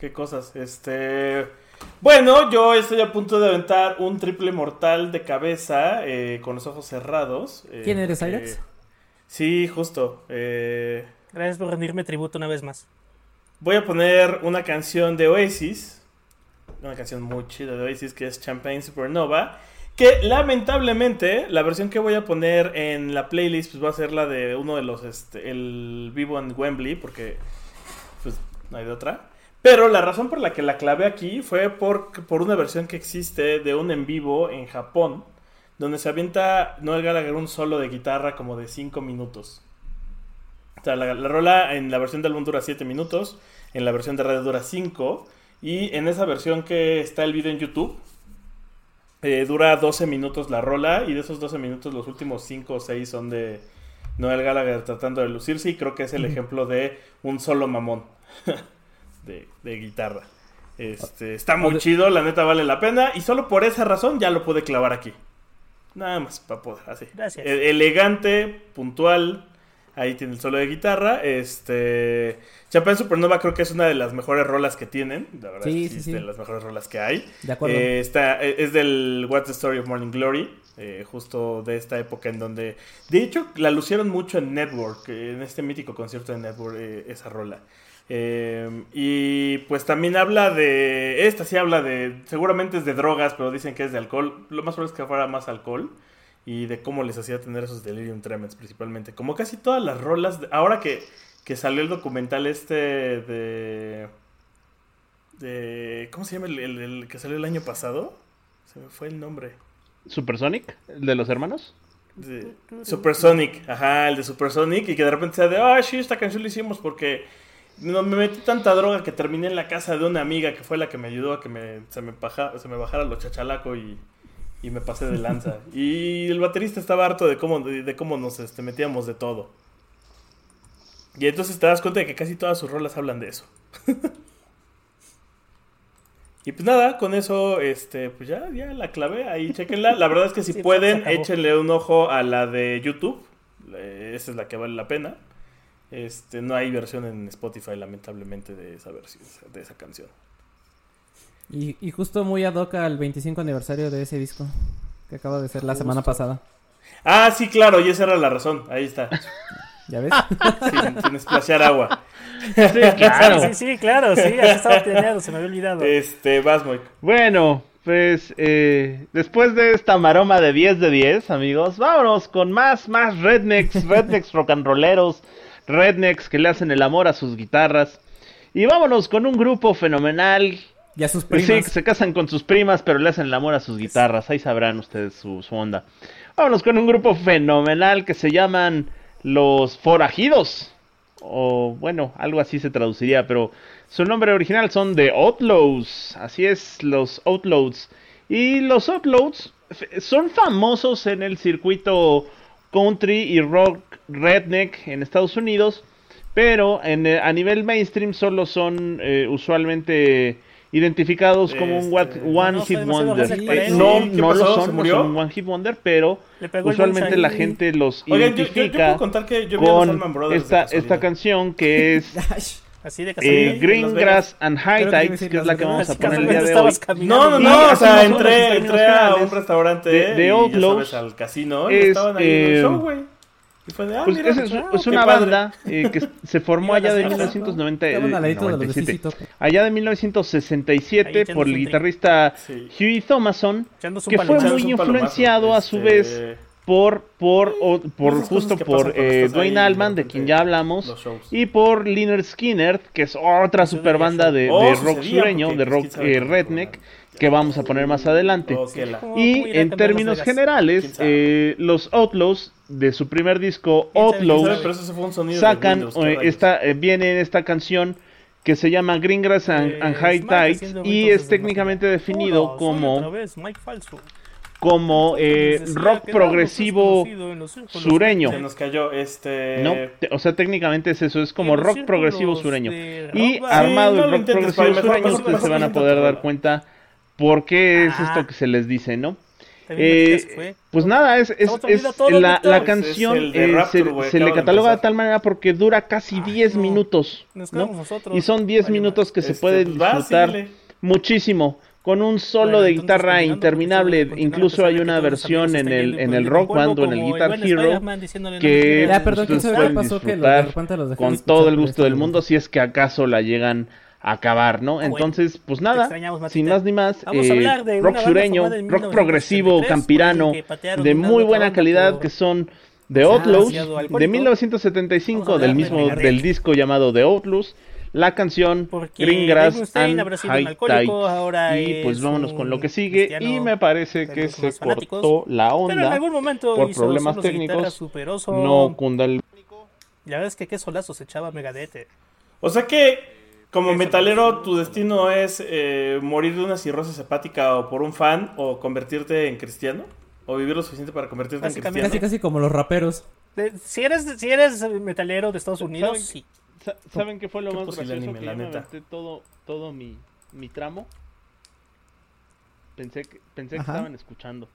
Speaker 5: Qué cosas. Este. Bueno, yo estoy a punto de aventar un triple mortal de cabeza eh, con los ojos cerrados. eh,
Speaker 6: ¿Quién eres?
Speaker 5: Sí, justo. eh,
Speaker 7: Gracias por rendirme tributo una vez más.
Speaker 5: voy a poner una canción de Oasis. Una canción muy chida de Oasis que es Champagne Supernova. Que lamentablemente la versión que voy a poner en la playlist pues va a ser la de uno de los, este, el vivo en Wembley, porque pues no hay de otra. Pero la razón por la que la clavé aquí fue por, por una versión que existe de un en vivo en Japón, donde se avienta Noel Gallagher un solo de guitarra como de 5 minutos. O sea, la, la rola en la versión de álbum dura 7 minutos, en la versión de radio dura 5, y en esa versión que está el video en YouTube, eh, dura 12 minutos la rola, y de esos 12 minutos los últimos 5 o 6 son de Noel Gallagher tratando de lucirse, y creo que es el ejemplo de un solo mamón de, de guitarra. Este, está muy chido, la neta vale la pena, y solo por esa razón ya lo pude clavar aquí. Nada más para poder, así.
Speaker 7: Gracias.
Speaker 5: E- elegante, puntual. Ahí tiene el solo de guitarra. Este. Champagne Supernova creo que es una de las mejores rolas que tienen. La verdad
Speaker 6: Sí,
Speaker 5: es que
Speaker 6: sí,
Speaker 5: es
Speaker 6: sí.
Speaker 5: de las mejores rolas que hay.
Speaker 6: De acuerdo.
Speaker 5: Eh, está, eh, es del What's the Story of Morning Glory. eh, justo de esta época en donde. De hecho, la lucieron mucho en Network. en este mítico concierto de Network, eh, esa rola. Eh, y pues también habla de. Esta sí habla de. Seguramente es de drogas, pero dicen que es de alcohol. Lo más probable es que fuera más alcohol. Y de cómo les hacía tener esos delirium tremens, principalmente. Como casi todas las rolas. de- ahora que, que salió el documental este de. de ¿Cómo se llama el, el- el que salió el año pasado? Se me fue el nombre.
Speaker 4: Supersonic, el de los hermanos.
Speaker 5: De Supersonic, ajá, el de Supersonic, y que de repente sea de, ah, sí, esta canción la hicimos porque no, me metí tanta droga que terminé en la casa de una amiga que fue la que me ayudó a que me, se, me baja- se me bajara lo chachalaco y, y me pasé de lanza. y el baterista estaba harto de cómo, de, de cómo nos este, metíamos de todo. Y entonces te das cuenta de que casi todas sus rolas hablan de eso. Y pues nada, con eso, este, pues ya, ya la clavé, ahí chequenla. La verdad es que si
Speaker 7: Sí,
Speaker 5: pueden, échenle un ojo a la de YouTube. Eh, esa es la que vale la pena. Este, no hay versión en Spotify, lamentablemente, de esa versión, de esa canción.
Speaker 6: Y, y justo muy ad hoc al 25 aniversario de ese disco. Que acaba de ser la semana pasada.
Speaker 5: Ah, sí, claro, y esa era la razón. Ahí está.
Speaker 6: ¿Ya ves?
Speaker 5: Sin, sin splashar agua.
Speaker 4: claro.
Speaker 7: Sí, sí, claro, sí, ya estaba planeado, se me había olvidado.
Speaker 5: Este, vas, Moik.
Speaker 4: Bueno, pues eh, después de esta maroma de 10 de 10, amigos, vámonos con más, más rednecks, rednecks rock and rolleros, rednecks que le hacen el amor a sus guitarras. Y vámonos con un grupo fenomenal.
Speaker 6: Ya sus
Speaker 4: Pues
Speaker 6: primas.
Speaker 4: Sí, se casan con sus primas, pero le hacen el amor a sus guitarras. Ahí sabrán ustedes su, su onda. Vámonos con un grupo fenomenal que se llaman Los Forajidos. O bueno, algo así se traduciría, pero su nombre original son The Outlaws. Así es, los Outlaws. Y los Outlaws son famosos en el circuito country y rock redneck en Estados Unidos, pero en, eh, a nivel mainstream solo son eh, usualmente identificados como un what- one
Speaker 7: no,
Speaker 4: hit wonder. No,
Speaker 5: Sí, ¿qué
Speaker 4: no lo son,
Speaker 5: ¿Se
Speaker 4: no son un one hit wonder, pero usualmente la gente los
Speaker 5: Oigan, yo, yo- yo
Speaker 4: identifica
Speaker 5: puedo contar que yo vi a los
Speaker 4: con esta, esta canción que es
Speaker 7: Así de
Speaker 4: eh, Green. Grass and High
Speaker 6: que
Speaker 4: Tides, que es la que vamos a poner el día de hoy.
Speaker 5: No, no, no, o sea, entré, entré a un restaurante
Speaker 4: De- de Outlaws
Speaker 5: sabes, al casino y
Speaker 4: es,
Speaker 5: estaban ahí en el
Speaker 4: eh,
Speaker 5: show, güey. Y fue de, ah,
Speaker 4: Pues
Speaker 5: mira,
Speaker 4: es, una banda eh, que se formó allá de
Speaker 7: Vegas, ¿no?
Speaker 4: 1990,
Speaker 6: Estaban al ladito de los de
Speaker 4: 97.
Speaker 6: CC Top.
Speaker 4: Allá de
Speaker 7: Ahí
Speaker 4: 1967
Speaker 7: echándose
Speaker 4: por el guitarrista
Speaker 5: Sí.
Speaker 4: Huey Thomason, que fue muy influenciado a su
Speaker 5: este,
Speaker 4: vez por, por, o- por justo por eh, Dwayne
Speaker 5: ahí,
Speaker 4: Allman,
Speaker 5: de
Speaker 4: quien ya hablamos, y por Leonard Skinner, que es otra super banda de,
Speaker 5: Oh,
Speaker 4: de rock sureño, de
Speaker 5: pues,
Speaker 4: rock eh, redneck, que vamos a poner más adelante.
Speaker 5: Oh, que la-
Speaker 7: ¿Cómo- cómo
Speaker 4: Y en términos generales, eh, los Outlaws de su primer disco
Speaker 7: ¿Quién sabe? ¿Quién
Speaker 4: Outlaws sacan eh, esta eh, viene esta canción que se llama Green Grass and,
Speaker 7: Eh,
Speaker 4: and High Tides y es técnicamente definido como
Speaker 7: vez Mike Falso.
Speaker 4: Como eh,
Speaker 7: Les decía
Speaker 4: rock progresivo sureño.
Speaker 5: Se nos cayó este.
Speaker 4: no, te- o sea, técnicamente es eso, es como rock progresivo sureño. Y armado
Speaker 5: Sí, no
Speaker 4: el rock progresivo sureño, ustedes se van a poder dar cuenta por qué es
Speaker 7: Ah.
Speaker 4: esto que se les dice, ¿no? Eh, pues nada, es, es, es la, la canción
Speaker 5: es
Speaker 4: eh, se, se le
Speaker 5: de
Speaker 4: cataloga de tal manera porque dura casi 10
Speaker 7: no.
Speaker 4: minutos, ¿no? Y son 10
Speaker 7: Vale,
Speaker 4: minutos que se
Speaker 5: Este,
Speaker 4: pueden
Speaker 5: pues
Speaker 4: disfrutar muchísimo con un solo
Speaker 7: Bueno,
Speaker 4: de guitarra interminable. Incluso hay una versión en el en el Rock Band o en el Guitar Hero que disfrutar con todo el gusto del
Speaker 6: este
Speaker 4: mundo si es que acaso la llegan a acabar, ¿no? Entonces, pues nada, sin más ni más,
Speaker 7: Vamos a
Speaker 4: eh,
Speaker 7: hablar de una
Speaker 4: rock
Speaker 7: banda
Speaker 4: sureño, rock progresivo,
Speaker 7: 1973,
Speaker 4: campirano, de muy buena calidad
Speaker 7: por-
Speaker 4: que son The
Speaker 7: Ah,
Speaker 4: Outlaws, de
Speaker 7: alcohólico.
Speaker 4: 1975,
Speaker 7: Vamos a hablar
Speaker 4: del
Speaker 7: de
Speaker 4: mismo del disco llamado The Outlaws, la canción
Speaker 7: Porque
Speaker 4: Green
Speaker 7: Dave
Speaker 4: Grass
Speaker 7: Mustaine
Speaker 4: and
Speaker 7: habrá sido un
Speaker 4: High
Speaker 7: alcohólico,
Speaker 4: Tides.
Speaker 7: ahora
Speaker 4: Y pues
Speaker 7: es
Speaker 4: vámonos
Speaker 7: un
Speaker 4: con lo que sigue y me parece que se cortó la
Speaker 7: Pero en
Speaker 4: onda
Speaker 7: algún momento
Speaker 4: por
Speaker 7: hizo
Speaker 4: problemas
Speaker 7: guitarra
Speaker 4: técnicos. No cunda el
Speaker 7: La verdad es que qué solazos se echaba Megadeth. eh.
Speaker 5: O sea que, como metalero, tu destino es eh, morir de una cirrosis hepática o por un fan o convertirte en cristiano. O vivir lo suficiente para convertirte en cristiano.
Speaker 6: Casi, casi como los raperos.
Speaker 7: De- si, eres, si eres metalero de Estados Unidos, sí.
Speaker 4: Sa- ¿Saben qué fue lo
Speaker 5: Qué
Speaker 4: más gracioso?
Speaker 5: anime,
Speaker 4: que
Speaker 5: la
Speaker 4: yo me aventé todo, todo mi, mi tramo. Pensé que, pensé que estaban escuchando.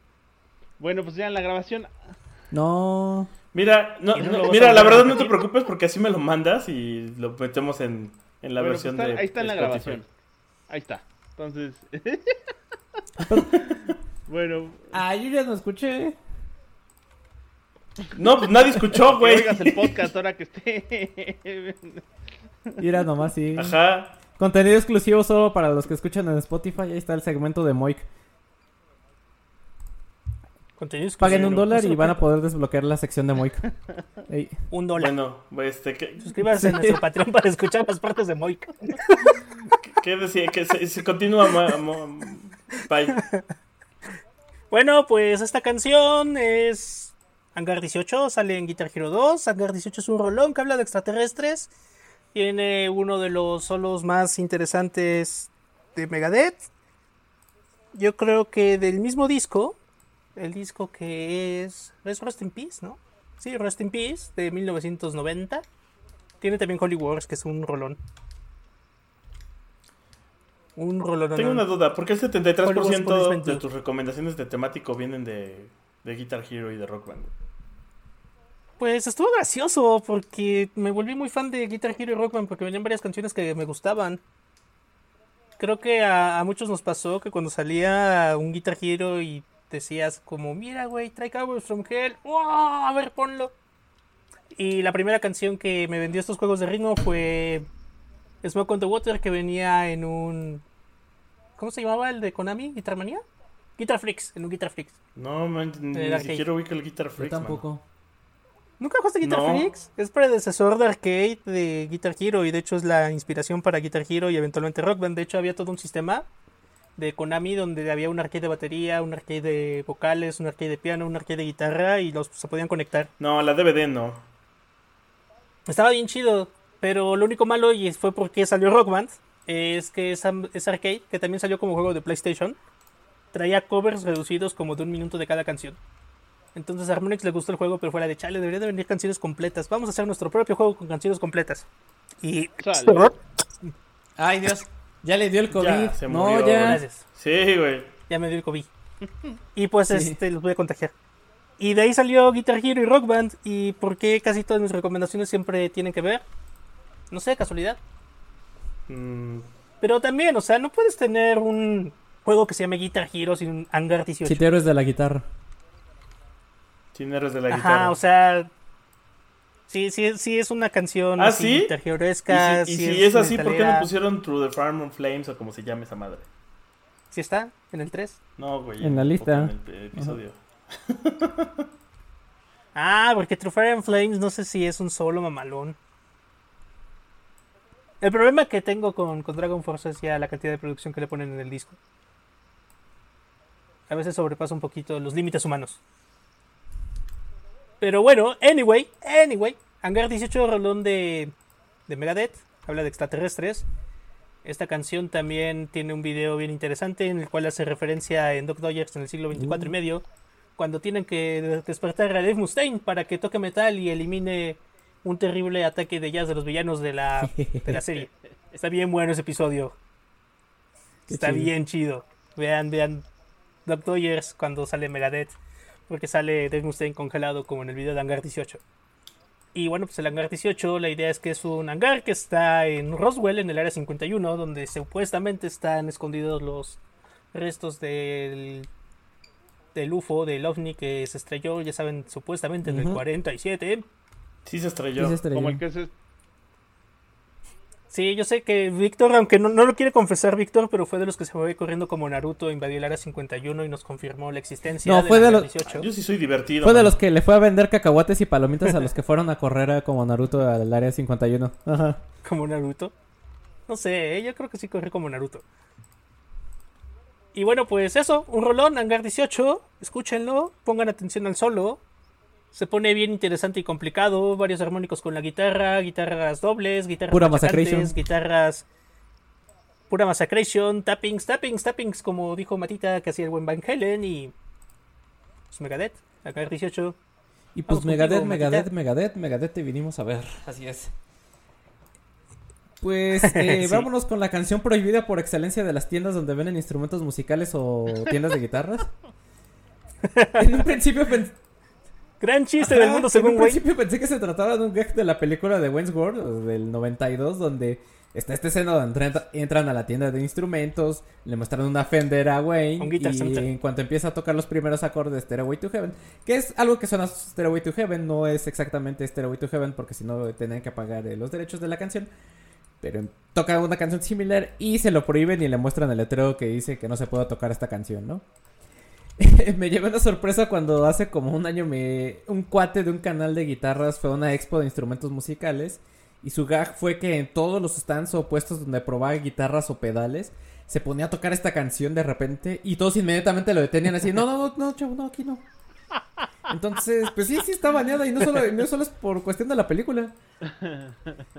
Speaker 4: Bueno, pues ya en la grabación.
Speaker 6: No.
Speaker 5: Mira, no, mira, la verdad no te preocupes porque así me lo mandas y lo metemos en, en la
Speaker 4: Bueno, pues
Speaker 5: versión
Speaker 4: está-
Speaker 5: de
Speaker 4: ahí está en la
Speaker 5: Spotify.
Speaker 4: grabación. Ahí está. Entonces. bueno,
Speaker 6: Ah, yo ya no escuché.
Speaker 5: No, pues nadie escuchó, güey.
Speaker 4: oigas el podcast ahora que esté.
Speaker 6: Mira nomás, sí.
Speaker 5: Ajá.
Speaker 6: Contenido exclusivo solo para los que escuchan en Spotify. Ahí está el segmento de Moik.
Speaker 7: Contenido
Speaker 6: Paguen
Speaker 7: exclusivo.
Speaker 6: un dólar y van a poder desbloquear la sección de Moik. Ey.
Speaker 7: Un dólar.
Speaker 5: Bueno, este, ¿qué,
Speaker 7: Suscríbanse a nuestro Patreon para escuchar las partes de Moik.
Speaker 5: qué decía? Que se, se continúa.
Speaker 7: Bueno, pues esta canción es Hangar 18, sale en Guitar Hero 2. Hangar 18 es un rolón que habla de extraterrestres. Tiene uno de los solos más interesantes de Megadeth. Yo creo que del mismo disco, el disco que es, es Rest in Peace, ¿no? Sí, Rest in Peace de 1990. Tiene también Holy Wars, que es un rolón. Un rolón.
Speaker 5: Tengo una duda, ¿por qué el
Speaker 7: Hollywood
Speaker 5: 73%
Speaker 7: Punishment
Speaker 5: de tus recomendaciones de temático vienen de, de Guitar Hero y de Rock Band?
Speaker 7: Pues estuvo gracioso porque me volví muy fan de Guitar Hero y Rock Band porque venían varias canciones que me gustaban. Creo que a, a muchos nos pasó que cuando salía un Guitar Hero y decías como, mira güey, trae Cowboys from Hell, ¡wow! A ver, ponlo. Y la primera canción que me vendió estos juegos de ritmo fue Smoke on the Water que venía en un... ¿Cómo se llamaba el de Konami? ¿Guitar Manía? Guitar Freaks, en un Guitar Freaks.
Speaker 5: No, man, ni,
Speaker 7: El
Speaker 5: ni siquiera ubico el Guitar Freaks,
Speaker 6: tampoco.
Speaker 7: ¿Nunca jugaste Guitar
Speaker 5: No.
Speaker 7: Freaks? Es predecesor de arcade de Guitar Hero y de hecho es la inspiración para Guitar Hero y eventualmente Rock Band. De hecho había todo un sistema de Konami donde había un arcade de batería, un arcade de vocales, un arcade de piano, un arcade de guitarra y los se podían conectar.
Speaker 5: No, la DVD no.
Speaker 7: Estaba bien chido, pero lo único malo y fue porque salió Rock Band es que esa, esa arcade, que también salió como juego de PlayStation, traía covers reducidos como de un minuto de cada canción. Entonces a Harmonix le gustó el juego, pero fuera de chale, debería de venir canciones completas. Vamos a hacer nuestro propio juego con canciones completas. Y
Speaker 4: Sale.
Speaker 6: Ay, Dios. Ya le dio el COVID.
Speaker 5: Ya, se
Speaker 6: no,
Speaker 5: murió,
Speaker 6: ya.
Speaker 7: gracias.
Speaker 5: Sí, güey.
Speaker 7: Ya me dio el COVID. Y pues
Speaker 6: Sí.
Speaker 7: este los voy a contagiar. Y de ahí salió Guitar Hero y Rock Band. ¿Y por qué casi todas mis recomendaciones siempre tienen que ver? No sé, casualidad.
Speaker 5: Mm,
Speaker 7: Pero también, o sea, no puedes tener un juego que se llame Guitar Hero sin un Hangar 18.
Speaker 6: Si te eres de la guitarra.
Speaker 5: Sin héroes de la
Speaker 7: Ajá,
Speaker 5: guitarra.
Speaker 7: o sea. Sí, sí, sí es una canción
Speaker 5: ¿Ah,
Speaker 7: así
Speaker 5: sí? Y si, y si es así, ¿por qué no pusieron Through the Farm on Flames o como se llame esa madre?
Speaker 7: Sí está, en el 3.
Speaker 5: No, güey.
Speaker 6: En la lista.
Speaker 5: En el episodio.
Speaker 7: Ah, porque True Fire and Flames no sé si es un solo mamalón. El problema que tengo con, con Dragon Force es ya la cantidad de producción que le ponen en el disco. A veces sobrepasa un poquito los límites humanos. Pero bueno, anyway, anyway. Hangar 18 rolón de, de Megadeth. Habla de extraterrestres. Esta canción también tiene un video bien interesante en el cual hace referencia en Doc Dodgers en el siglo 24 y medio. Cuando tienen que despertar a Dave Mustaine para que toque metal y elimine un terrible ataque de jazz de los villanos de la, de la serie. Está bien bueno ese episodio. Está
Speaker 6: chido.
Speaker 7: bien chido. Vean, vean Doc Dodgers cuando sale Megadeth. Porque sale Dave Mustaine congelado como en el video de Hangar 18. Y bueno, pues el Hangar 18, la idea es que es un hangar que está en Roswell, en el área 51, donde supuestamente están escondidos los restos del, del UFO, del OVNI que se estrelló, ya saben, supuestamente en el
Speaker 6: Ujú.
Speaker 7: 47.
Speaker 5: Sí se
Speaker 6: Sí,
Speaker 5: estrelló.
Speaker 6: se estrelló.
Speaker 4: Como el que se...
Speaker 7: Sí, yo sé que Víctor, aunque no, no lo quiere confesar Víctor, pero fue de los que se fue corriendo como Naruto, invadió el área 51 y nos confirmó la existencia
Speaker 6: No,
Speaker 7: del
Speaker 6: fue de los-
Speaker 7: 18.
Speaker 5: Yo sí soy divertido.
Speaker 6: Fue de los que le fue a vender cacahuates y palomitas a los que fueron a correr como Naruto al área 51. Ajá.
Speaker 7: como Naruto. No sé, yo creo que sí corre como Naruto. Y bueno, pues eso, un rolón, Hangar 18, escúchenlo, pongan atención al solo. Se pone bien interesante y complicado, varios armónicos con la guitarra, guitarras dobles, guitarras
Speaker 6: Pura massacration.
Speaker 7: guitarras pura massacration, tappings, tappings, tappings, como dijo Matita que hacía el buen Van Halen y pues Megadeth, Hangar 18.
Speaker 6: Y pues
Speaker 7: Vamos
Speaker 6: Megadeth,
Speaker 7: contigo,
Speaker 6: Megadeth. Megadeth, Megadeth te vinimos a ver. Así es. Pues eh,
Speaker 7: Sí.
Speaker 6: vámonos con la canción prohibida por excelencia de las tiendas donde venden instrumentos musicales o tiendas de guitarras. En un principio pensé...
Speaker 7: Gran chiste del mundo según
Speaker 6: en un
Speaker 7: Wayne.
Speaker 6: principio pensé que se trataba de un gag de la película de Wayne's World del 92 donde está esta escena donde entran, entran a la tienda de instrumentos, le muestran una Fender a Wayne
Speaker 7: Un Guitar
Speaker 6: y en cuanto empieza a tocar los primeros acordes de Stairway to Heaven, que es algo que suena Stairway to Heaven, no es exactamente Stairway to Heaven porque si no tendrían que pagar eh, los derechos de la canción. Pero toca una canción similar y se lo prohíben y le muestran el letrero que dice que no se puede tocar esta canción, ¿no? me llevé una sorpresa cuando hace como un año me un cuate de un canal de guitarras fue a una expo de instrumentos musicales y su gag fue que en todos los stands o puestos donde probaba guitarras o pedales se ponía a tocar esta canción de repente y todos inmediatamente lo detenían así, no, no, no, no, chavo, no, aquí no. Entonces, pues sí, sí está baneada y no solo, no solo es por cuestión de la película.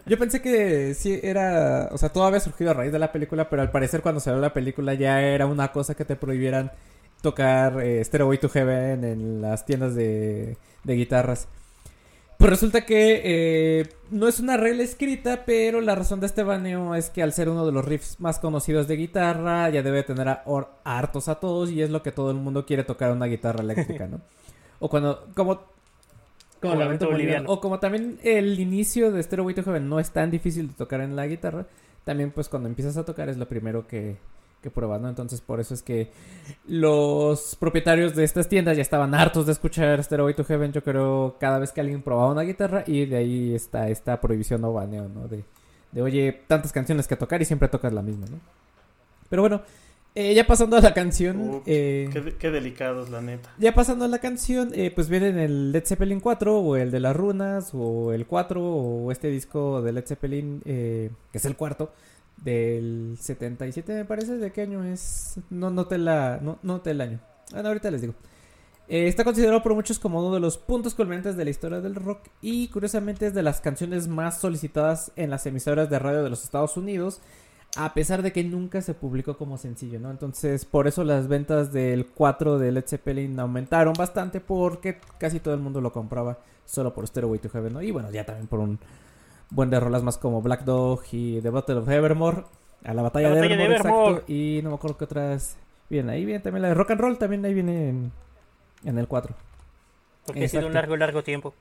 Speaker 6: Yo pensé que sí era, o sea, todo había surgido a raíz de la película, pero al parecer cuando salió la película ya era una cosa que te prohibieran tocar eh, Stairway to Heaven en las tiendas de, de guitarras. Pues resulta que eh, no es una regla escrita, pero la razón de este baneo es que al ser uno de los riffs más conocidos de guitarra, ya debe tener a, hartos a todos y es lo que todo el mundo quiere tocar una guitarra eléctrica, ¿no? O cuando, como,
Speaker 7: Como Lamento Boliviano.
Speaker 6: o como también el inicio de Stairway to Heaven no es tan difícil de tocar en la guitarra, también pues cuando empiezas a tocar es lo primero que, que pruebas, ¿no? Entonces por eso es que los propietarios de estas tiendas ya estaban hartos de escuchar Stairway to Heaven, yo creo, cada vez que alguien probaba una guitarra y de ahí está esta prohibición o baneo, ¿no? De, de oye, tantas canciones que tocar y siempre tocas la misma, ¿no? Pero bueno, eh, ya pasando a la canción...
Speaker 5: Uh,
Speaker 6: eh,
Speaker 5: qué delicados, la neta.
Speaker 6: ya pasando a la canción, eh, pues vienen el Led Zeppelin 4 o el de las runas o el 4 o este disco de Led Zeppelin eh, que es el cuarto del 77 me parece, ¿de qué año es? No noté la no noté el año. Bueno, ahorita les digo. Eh, está considerado por muchos como uno de los puntos culminantes de la historia del rock y curiosamente es de las canciones más solicitadas en las emisoras de radio de los Estados Unidos a pesar de que nunca se publicó como sencillo, ¿no? Entonces, por eso las ventas del 4 de Led Zeppelin aumentaron bastante porque casi todo el mundo lo compraba solo por Stairway to Heaven, ¿no? Y bueno, ya también por un buen de rolas más como Black Dog y The Battle of Evermore, a la batalla,
Speaker 7: La
Speaker 6: de,
Speaker 7: batalla de
Speaker 6: Evermore,
Speaker 7: Evermore.
Speaker 6: exacto, y no me acuerdo qué otras vienen ahí, viene también la de Rock and Roll, también ahí viene en, en el 4.
Speaker 7: Porque ha sido un largo, largo tiempo.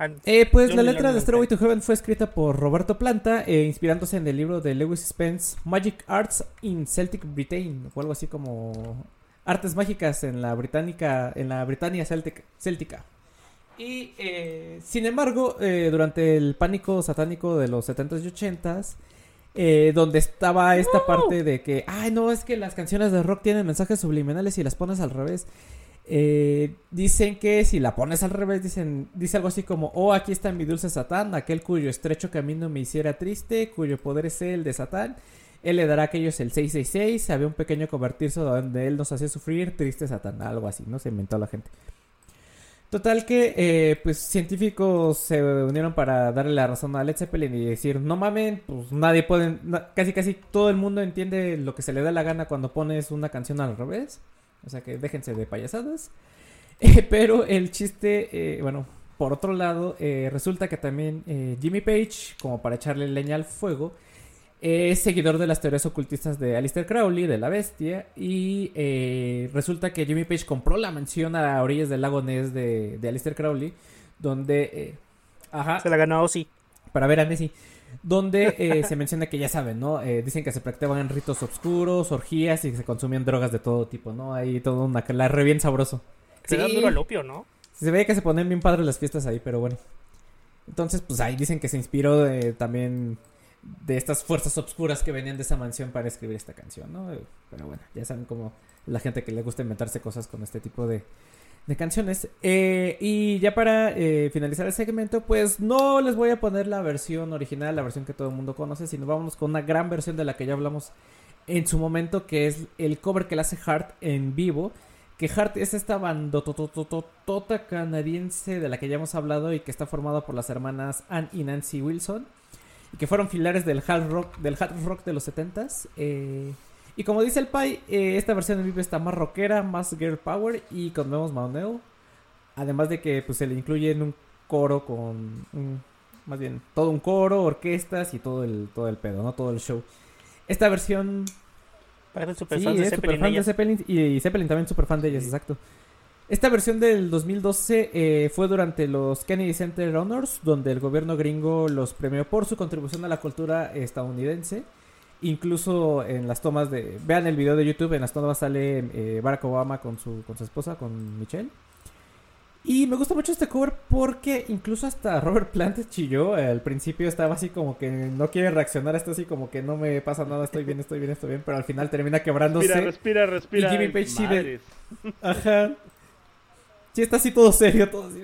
Speaker 7: Ah,
Speaker 6: Eh, pues la letra de. Stairway to Heaven fue escrita por Roberto Planta, eh, inspirándose en el libro de Lewis Spence, Magic Arts in Celtic Britain, o algo así como artes mágicas en la británica, en la Britania Celtic- céltica. Y eh, sin embargo, eh, durante el pánico satánico de los 70s y 80s, eh, donde estaba esta parte de que, ay, no, es que las canciones de rock tienen mensajes subliminales y las pones al revés. Eh, dicen que si la pones al revés, dicen, dice algo así como, oh, aquí está mi dulce Satán, aquel cuyo estrecho camino me hiciera triste, cuyo poder es el de Satán. Él le dará a aquellos el 666, había un pequeño convertirse donde él nos hacía sufrir, triste Satán, algo así, ¿no? Se inventó la gente. Total que, eh, pues, científicos se unieron para darle la razón a Led Zeppelin y decir, no mamen, pues nadie puede, casi casi todo el mundo entiende lo que se le da la gana cuando pones una canción al revés. O sea que déjense de payasadas. Eh, pero el chiste, eh, bueno, por otro lado, resulta que también Jimmy Page, como para echarle leña al fuego, es seguidor de las teorías ocultistas de Aleister Crowley, de la bestia, y eh, resulta que Jimmy Page compró la mansión a orillas del lago Ness de, de Aleister Crowley, donde... eh, ajá,
Speaker 7: Se la ganó Ozzy.
Speaker 6: para ver a Nessie. Donde eh, se menciona que ya saben, ¿no? Dicen que se practicaban ritos oscuros, orgías y que se consumían drogas de todo tipo, ¿no? Ahí todo una la re bien sabroso.
Speaker 7: Se da
Speaker 6: Sí.
Speaker 7: duro al opio, ¿no?
Speaker 6: Se veía que se ponen bien padres las fiestas ahí, pero bueno. Entonces, pues ahí dicen que se inspiró de- también de estas fuerzas obscuras que venían de esa mansión para escribir esta canción, ¿no? Pero bueno, ya saben cómo la gente que le gusta inventarse cosas con este tipo de, de canciones. Eh, y ya para eh, finalizar el segmento, pues no les voy a poner la versión original, la versión que todo el mundo conoce, sino vámonos con una gran versión de la que ya hablamos en su momento, que es el cover que le hace Hart en vivo. Que Hart es esta bandotototota canadiense de la que ya hemos hablado y que está formada por las hermanas Ann y Nancy Wilson. Y que fueron pilares del hard rock, del hard rock de los 70s. eh, y como dice el Pai, eh, esta versión en vivo está más rockera, más girl power y con nuevos maoneo. Además de que pues se le incluye en un coro con un- más bien todo un coro, orquestas y todo el todo el pedo, ¿no? Todo el show. Esta versión
Speaker 7: Para el super
Speaker 6: Sí,
Speaker 7: fan de
Speaker 6: es
Speaker 7: Zeppelin.
Speaker 6: super fan de. Zeppelin y, y Zeppelin también super fan de ellas, exacto. Esta versión del 2012 eh, fue durante los Kennedy Center Honors, donde el gobierno gringo los premió por su contribución a la cultura estadounidense. Incluso en las tomas de... Vean el video de YouTube, en las tomas sale eh, Barack Obama con su, con su esposa, con Michelle. Y me gusta mucho este cover porque incluso hasta Robert Plant chilló. Al principio estaba así como que no quiere reaccionar, está así como que no me pasa nada, estoy bien, estoy bien, estoy bien. Pero al final termina quebrándose.
Speaker 4: Respira, respira, respira.
Speaker 6: Y Jimmy Page sí de-. Ajá. Sí, está así todo serio, todo así.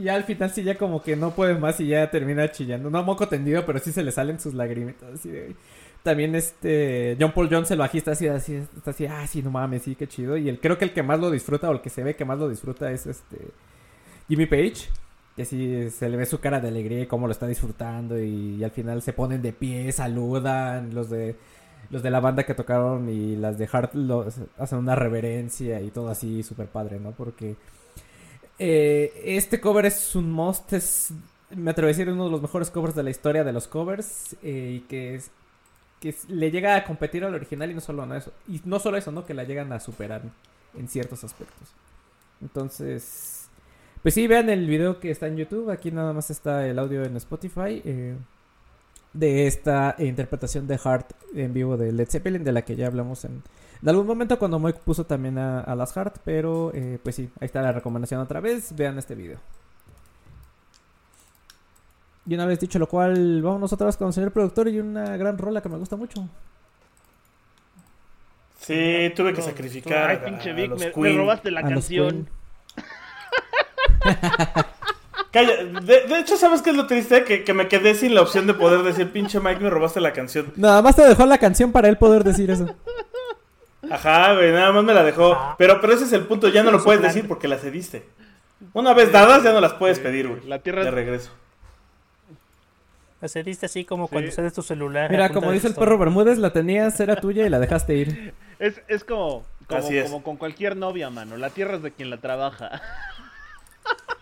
Speaker 6: Y al final sí ya como que no puede más y ya termina chillando. No moco tendido, pero sí se le salen sus lagrimitas así de... También este John Paul Jones, el bajista, así, así, está así, ah, sí, no mames, sí, qué chido. Y el, creo que el que más lo disfruta, o el que se ve que más lo disfruta es este Jimmy Page. Que sí se le ve su cara de alegría y cómo lo está disfrutando. Y, al final se ponen de pie, saludan. Los de los de la banda que tocaron y las de Hart los, hacen una reverencia y todo así súper padre, ¿no? Porque eh, este cover es un must, es, me atrevo a decir, uno de los mejores covers de la historia de los covers eh, y que, es, que le llega a competir al original y no solo eso, y no solo eso, ¿no? Que la llegan a superar en ciertos aspectos. Entonces, pues sí, vean el video que está en YouTube, aquí nada más está el audio en Spotify. eh, de esta interpretación de Hart en vivo de Led Zeppelin, de la que ya hablamos en, en algún momento cuando Moik puso también a, a las Hart, pero eh, pues sí, ahí está la recomendación otra vez, vean este video. Y una vez dicho lo cual, vámonos otra vez con el señor productor y una gran rola que me gusta mucho.
Speaker 5: Sí, tuve que sacrificar.
Speaker 4: Ay, pinche
Speaker 5: a
Speaker 4: Vic,
Speaker 5: los
Speaker 4: me, robaste la
Speaker 6: A
Speaker 4: canción.
Speaker 5: Calla, de, de hecho, ¿sabes qué es lo triste? Que, que me quedé sin la opción de poder decir, pinche Mike, me robaste la canción.
Speaker 6: Nada más te dejó la canción para él poder decir eso.
Speaker 5: Ajá, güey, nada más me la dejó.
Speaker 7: Ah.
Speaker 5: Pero, pero ese es el punto, ya no lo puedes decir porque la cediste. Una vez dadas, ya no las puedes pedir, güey.
Speaker 4: La tierra
Speaker 5: De
Speaker 4: es-
Speaker 5: regreso.
Speaker 7: La cediste así como cuando cedes tu celular.
Speaker 6: Mira, como dice el perro Bermúdez, la tenías, era tuya y la dejaste ir.
Speaker 4: Es, es como, como,
Speaker 5: Así es.
Speaker 4: como con cualquier novia, mano. La tierra es de quien la trabaja.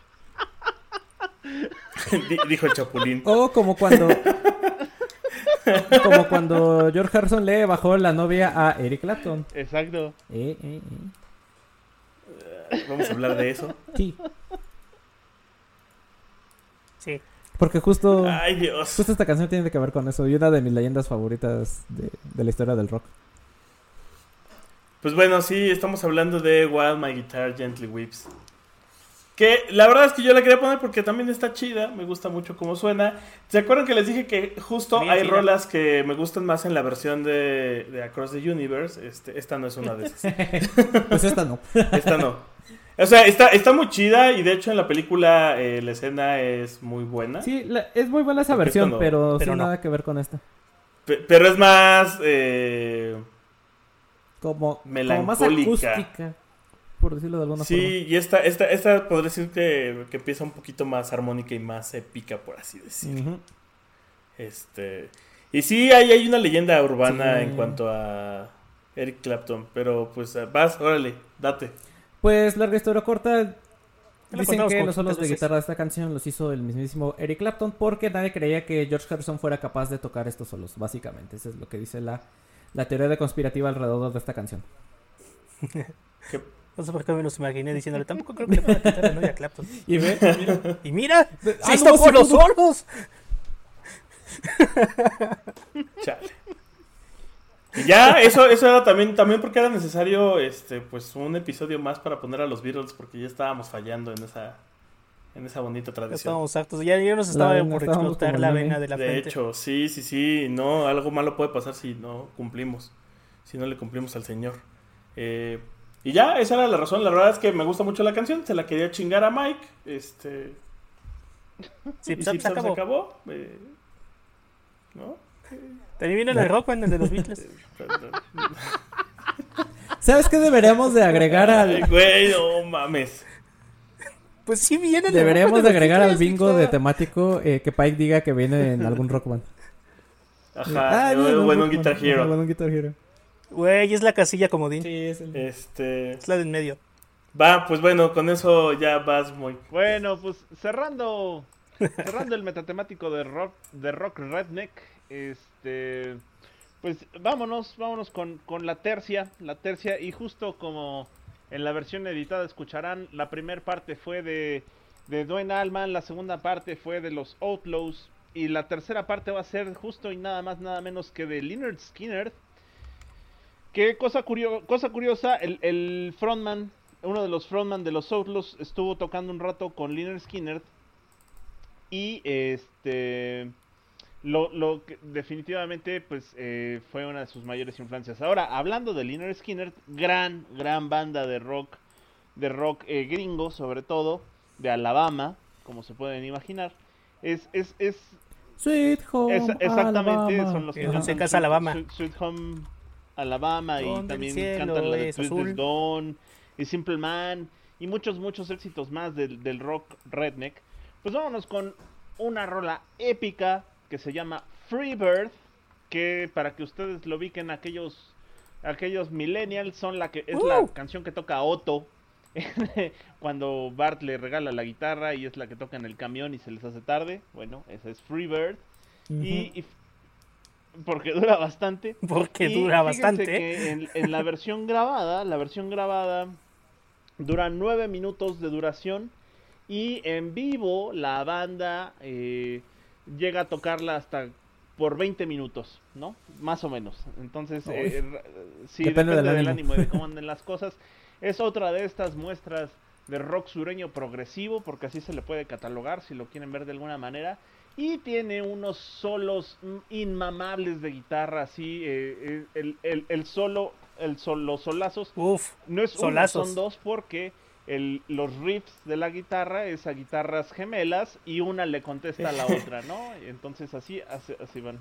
Speaker 5: Di- Dijo el chapulín.
Speaker 6: O como cuando. como cuando George Harrison le bajó la novia a Eric Clapton.
Speaker 4: Exacto.
Speaker 6: Eh, eh, eh.
Speaker 5: Vamos a hablar de eso.
Speaker 6: Sí.
Speaker 7: Sí.
Speaker 6: Porque justo.
Speaker 5: Ay, Dios.
Speaker 6: Justo esta canción tiene que ver con eso. Y una de mis leyendas favoritas de, de la historia del rock.
Speaker 5: Pues bueno, sí, estamos hablando de While My Guitar Gently Weeps. Que la verdad es que yo la quería poner porque también está chida, me gusta mucho cómo suena. ¿Se acuerdan que les dije que justo
Speaker 7: Bien
Speaker 5: hay rolas que me gustan más en la versión de, de Across the Universe? Este, esta no es una de esas.
Speaker 6: Pues esta no.
Speaker 5: Esta no. O sea, está, está muy chida y de hecho en la película eh, la escena es muy buena.
Speaker 6: Sí, la- es muy buena esa
Speaker 5: Porque
Speaker 6: versión,
Speaker 5: no-
Speaker 6: pero,
Speaker 7: pero
Speaker 6: sin
Speaker 7: no.
Speaker 6: nada que ver con esta.
Speaker 5: Pe- pero es más... eh,
Speaker 6: Como, como más
Speaker 5: Melancólica.
Speaker 6: acústica, por decirlo de alguna
Speaker 5: sí, y esta, esta, esta podría decir que, que empieza un poquito más armónica y más épica, por así decirlo.
Speaker 6: forma.
Speaker 5: Este. Y sí, hay, hay una leyenda urbana
Speaker 6: Sí.
Speaker 5: en cuanto a Eric Clapton. Pero pues vas, órale, date.
Speaker 6: Pues larga historia corta. Dicen que los solos de guitarra de esta canción los hizo el mismísimo Eric Clapton porque nadie creía que George Harrison fuera capaz de tocar estos solos, básicamente. Eso es lo que dice la, la teoría de conspirativa alrededor de esta canción.
Speaker 5: Que-
Speaker 7: No sé por qué me los imaginé diciéndole, tampoco creo que le pueda quitar la novia a Clapton.
Speaker 6: Y ve,
Speaker 7: Y mira,
Speaker 6: Ah, no,
Speaker 7: tocó
Speaker 6: sí
Speaker 7: los solos.
Speaker 5: chale. Y ya, eso, eso era también, también porque era necesario este, pues un episodio más para poner a los Beatles, porque ya estábamos fallando en esa, en esa bonita
Speaker 7: Ya
Speaker 5: tradición.
Speaker 7: estábamos hartos. Ya, ya nos estaba
Speaker 6: vena,
Speaker 7: por
Speaker 6: estábamos
Speaker 7: explotar la vena de la
Speaker 5: De
Speaker 7: frente.
Speaker 5: hecho, sí, sí, sí, no, algo malo puede pasar si no cumplimos, si no le cumplimos al Señor. Eh, y ya, esa era la razón, la verdad es que me gusta mucho la canción, se la quería chingar a Mike, este,
Speaker 7: sí,
Speaker 5: y
Speaker 7: pues,
Speaker 5: sí,
Speaker 7: se
Speaker 5: pues,
Speaker 7: acabó.
Speaker 5: eh, ¿no?
Speaker 7: También viene el rock band, el de los Beatles.
Speaker 6: ¿Sabes qué deberíamos de agregar
Speaker 5: Ay,
Speaker 6: al
Speaker 5: güey, no mames.
Speaker 7: Pues sí viene el
Speaker 6: deberíamos de agregar al bingo de temático eh, que Pike diga que viene en algún rock band?
Speaker 5: Ajá,
Speaker 6: Ah,
Speaker 5: eh,
Speaker 6: en
Speaker 5: bueno, un Guitar. Hero.
Speaker 6: Bueno, un Guitar Hero.
Speaker 7: Güey, es la casilla comodín.
Speaker 6: Sí, es el...
Speaker 5: Este,
Speaker 7: Es la de en medio.
Speaker 5: va, pues bueno, con eso ya vas muy...
Speaker 4: Bueno, pues cerrando cerrando el metatemático de rock de rock redneck, este pues vámonos, vámonos con, con la tercia, la tercia y justo como en la versión editada escucharán, la primera parte fue de de Dwayne Allman, la segunda parte fue de los Outlaws y la tercera parte va a ser justo y nada más nada menos que de Leonard Skinner. Que cosa, curio- cosa curiosa, el, el frontman, uno de los frontman de los Outlaws estuvo tocando un rato con Leonard Skinner y este lo, lo que definitivamente pues eh, fue una de sus mayores influencias. Ahora, hablando de Leonard Skinner, gran, gran banda de rock, de rock eh, gringo sobre todo, de Alabama, como se pueden imaginar. Es, es, es,
Speaker 6: Sweet Home
Speaker 4: es- exactamente,
Speaker 6: Alabama.
Speaker 4: son los que
Speaker 7: Dulce
Speaker 4: cantan
Speaker 7: Casa, Alabama.
Speaker 4: Sweet, Sweet Home Alabama y también
Speaker 7: cielo
Speaker 4: cantan la de Twisted. Dawn y Simple Man y muchos, muchos éxitos más del, del rock redneck. Pues vámonos con una rola épica que se llama Freebird, que para que ustedes lo ubiquen aquellos aquellos millennials son la que es la
Speaker 7: ¡Uh!
Speaker 4: canción que toca Otto cuando Bart le regala la guitarra y es la que toca en el camión y se les hace tarde. Bueno, esa es Freebird.
Speaker 6: Ujú.
Speaker 4: y, y- porque dura bastante.
Speaker 7: Porque
Speaker 4: Y
Speaker 7: dura bastante.
Speaker 4: que en, en la versión grabada, la versión grabada dura nueve minutos de duración y en vivo la banda eh, llega a tocarla hasta por 20 minutos, ¿no? Más o menos. Entonces, eh, sí,
Speaker 6: Depende del
Speaker 4: del
Speaker 6: ánimo
Speaker 4: y de cómo anden las cosas. Es otra de estas muestras de rock sureño progresivo, porque así se le puede catalogar si lo quieren ver de alguna manera. Y tiene unos solos inmamables de guitarra, así, eh, eh, el, el- el solo, el sol, los solazos
Speaker 7: Uf,
Speaker 4: no es uno,
Speaker 7: Solazos.
Speaker 4: son dos porque el, los riffs de la guitarra es a guitarras gemelas y una le contesta a la otra, ¿no? Y Entonces así, así, así van.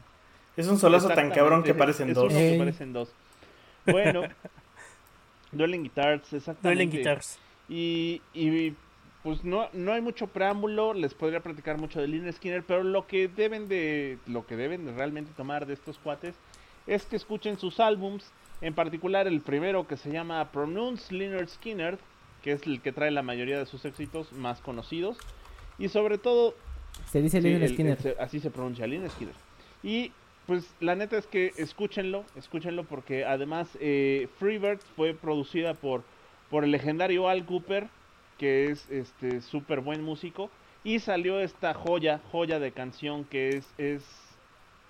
Speaker 5: Es un solazo tan cabrón que parecen
Speaker 4: es
Speaker 5: dos.
Speaker 4: uno que parecen dos. Bueno, Dueling Guitars, exactamente.
Speaker 7: duelen guitars.
Speaker 4: Y, y pues no, no hay mucho preámbulo, les podría platicar mucho de Lynyrd Skinner, pero lo que deben de, lo que deben de realmente tomar de estos cuates es que escuchen sus álbums, en particular el primero que se llama Pronounce Lynyrd Skinner, que es el que trae la mayoría de sus éxitos más conocidos, y sobre todo
Speaker 6: Se dice
Speaker 4: Sí,
Speaker 6: Skinner.
Speaker 4: el así se pronuncia, Lynyrd Skinner. Y pues la neta es que escúchenlo, escúchenlo porque además eh, Freebird fue producida por, por el legendario Al Cooper, que es este súper buen músico, y salió esta joya, joya de canción que es, es,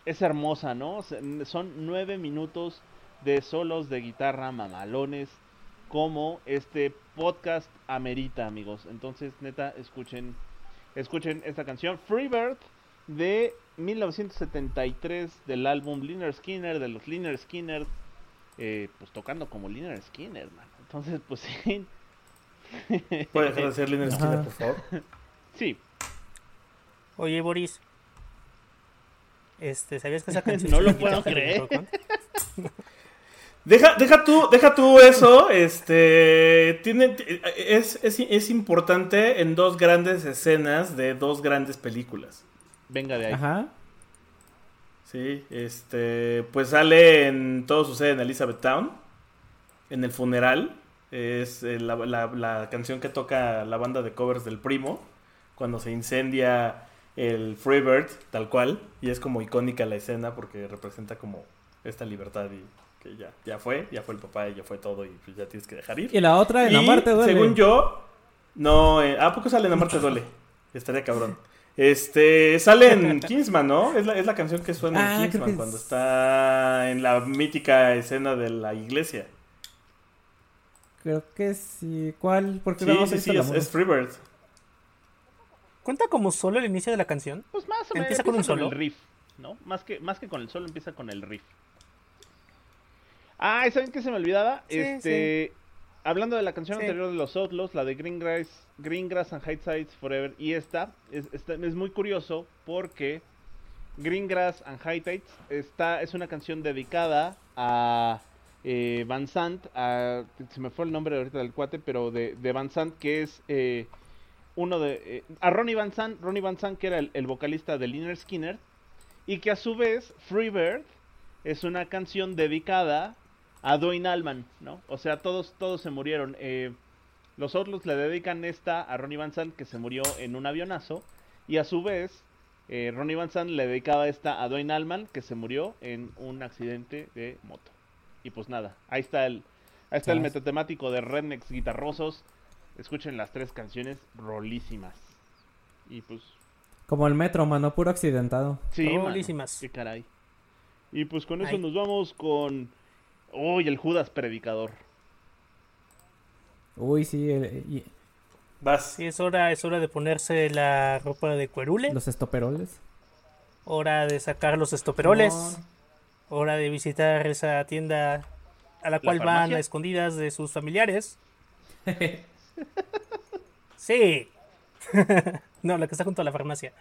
Speaker 4: es hermosa, ¿no? Son nueve minutos de solos de guitarra mamalones, como este podcast amerita, amigos. Entonces, neta, escuchen, escuchen esta canción, Freebird, de 1973, del álbum Liner Skinner, de los Liner Skinner, eh, pues tocando como Liner Skinner, man. Entonces, pues sí.
Speaker 5: ¿Puede dejar de ser Liner Skinner, por favor?
Speaker 4: Sí,
Speaker 7: Oye, Boris. Este, ¿sabías que esa canción
Speaker 4: No lo puedo creer.
Speaker 5: Deja, deja tú, deja tú eso, este, tiene, es, es, es importante en dos grandes escenas de dos grandes películas.
Speaker 4: venga de ahí.
Speaker 6: Ajá.
Speaker 5: Sí, este, pues sale en, todo sucede en Elizabethtown, en el funeral, es eh, la, la- la canción que toca la banda de covers del primo, cuando se incendia el Freebird, tal cual, y es como icónica la escena porque representa como esta libertad y que ya, ya fue, ya fue el papá y ya fue todo y pues ya tienes que dejar ir.
Speaker 6: Y la otra, en la
Speaker 5: Y,
Speaker 6: muerte duele.
Speaker 5: Según yo, no, eh, ¿a poco sale en Amarte duele? Estaría cabrón. Este, sale en Kingsman, ¿no? Es la, es la canción que suena
Speaker 6: Ah,
Speaker 5: en
Speaker 6: creo
Speaker 5: Kingsman cuando
Speaker 6: es-
Speaker 5: está en la mítica escena de la iglesia.
Speaker 6: Creo que sí. ¿Cuál? Porque
Speaker 5: Sí,
Speaker 6: vamos
Speaker 5: sí,
Speaker 6: a
Speaker 5: sí, es, es Freebird.
Speaker 7: ¿Cuenta como solo el inicio de la canción?
Speaker 4: Pues más o menos
Speaker 7: Empieza con un solo.
Speaker 4: el riff, ¿no? Más que, más que con el solo, empieza con el riff. Ah, ¿y ¿saben qué se me olvidaba?
Speaker 7: Sí,
Speaker 4: este, hablando de la canción
Speaker 7: Sí.
Speaker 4: anterior de los Outlaws, la de Greengrass, Greengrass and Sides Forever, y esta es, esta- es muy curioso porque Greengrass and Hightides está, es una canción dedicada a eh, Van Sant, se me fue el nombre ahorita del cuate, pero de, Van Sant, que es eh, uno de... eh, a Ronnie Van Sant, Ronnie Van Sant, que era el, vocalista de Liner Skinner, y que a su vez Freebird es una canción dedicada a Dwayne Allman, ¿no? O sea, todos, todos se murieron. Eh, los Outlaws le dedican esta a Ronnie Van Sant, que se murió en un avionazo, y a su vez eh, Ronnie Van Sant le dedicaba esta a Dwayne Allman, que se murió en un accidente de moto. Y pues nada, ahí está el, ahí está el metatemático de Rednecks Guitarrosos. Escuchen las tres canciones rolísimas. Y pues,
Speaker 6: Como el metro, mano, puro accidentado.
Speaker 4: sí, mano,
Speaker 7: Rolísimas.
Speaker 4: qué caray. Y pues con eso
Speaker 7: Ay.
Speaker 4: nos vamos con... Uy, el Judas Predicador.
Speaker 6: Uy, sí. el- y-
Speaker 5: Vas.
Speaker 7: Sí, es hora, es hora de ponerse la ropa de cuerule.
Speaker 6: los estoperoles.
Speaker 7: Hora de sacar los estoperoles.
Speaker 6: Simón.
Speaker 7: Hora de visitar esa tienda a la cual van a escondidas de sus familiares. Sí. no, la que está junto a la farmacia.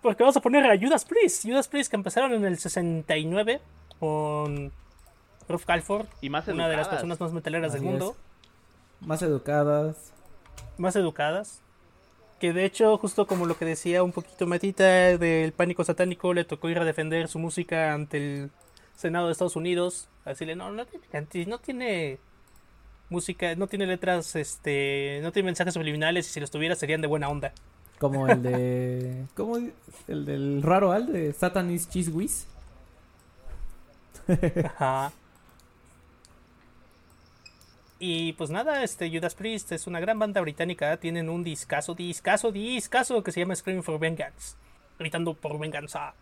Speaker 7: Porque vamos a poner a Judas Priest. Judas Priest que empezaron en el 69 con Rolf Calford,
Speaker 4: Y más
Speaker 7: una de las
Speaker 4: educadas.
Speaker 7: personas más metaleras del mundo.
Speaker 6: Más educadas.
Speaker 7: más educadas. Que de hecho, justo como lo que decía un poquito Matita del pánico satánico, le tocó ir a defender su música ante el Senado de Estados Unidos. A decirle, no, no tiene, no tiene música, no tiene letras, este, no tiene mensajes subliminales y si los tuviera serían de buena onda.
Speaker 6: Como el de. ¿Cómo? El del raro al de Satan is Cheese Whiz.
Speaker 7: Ajá. Y pues nada, este Judas Priest es una gran banda británica, tienen un discazo, discazo, discazo que se llama Screaming for Vengeance, gritando por venganza.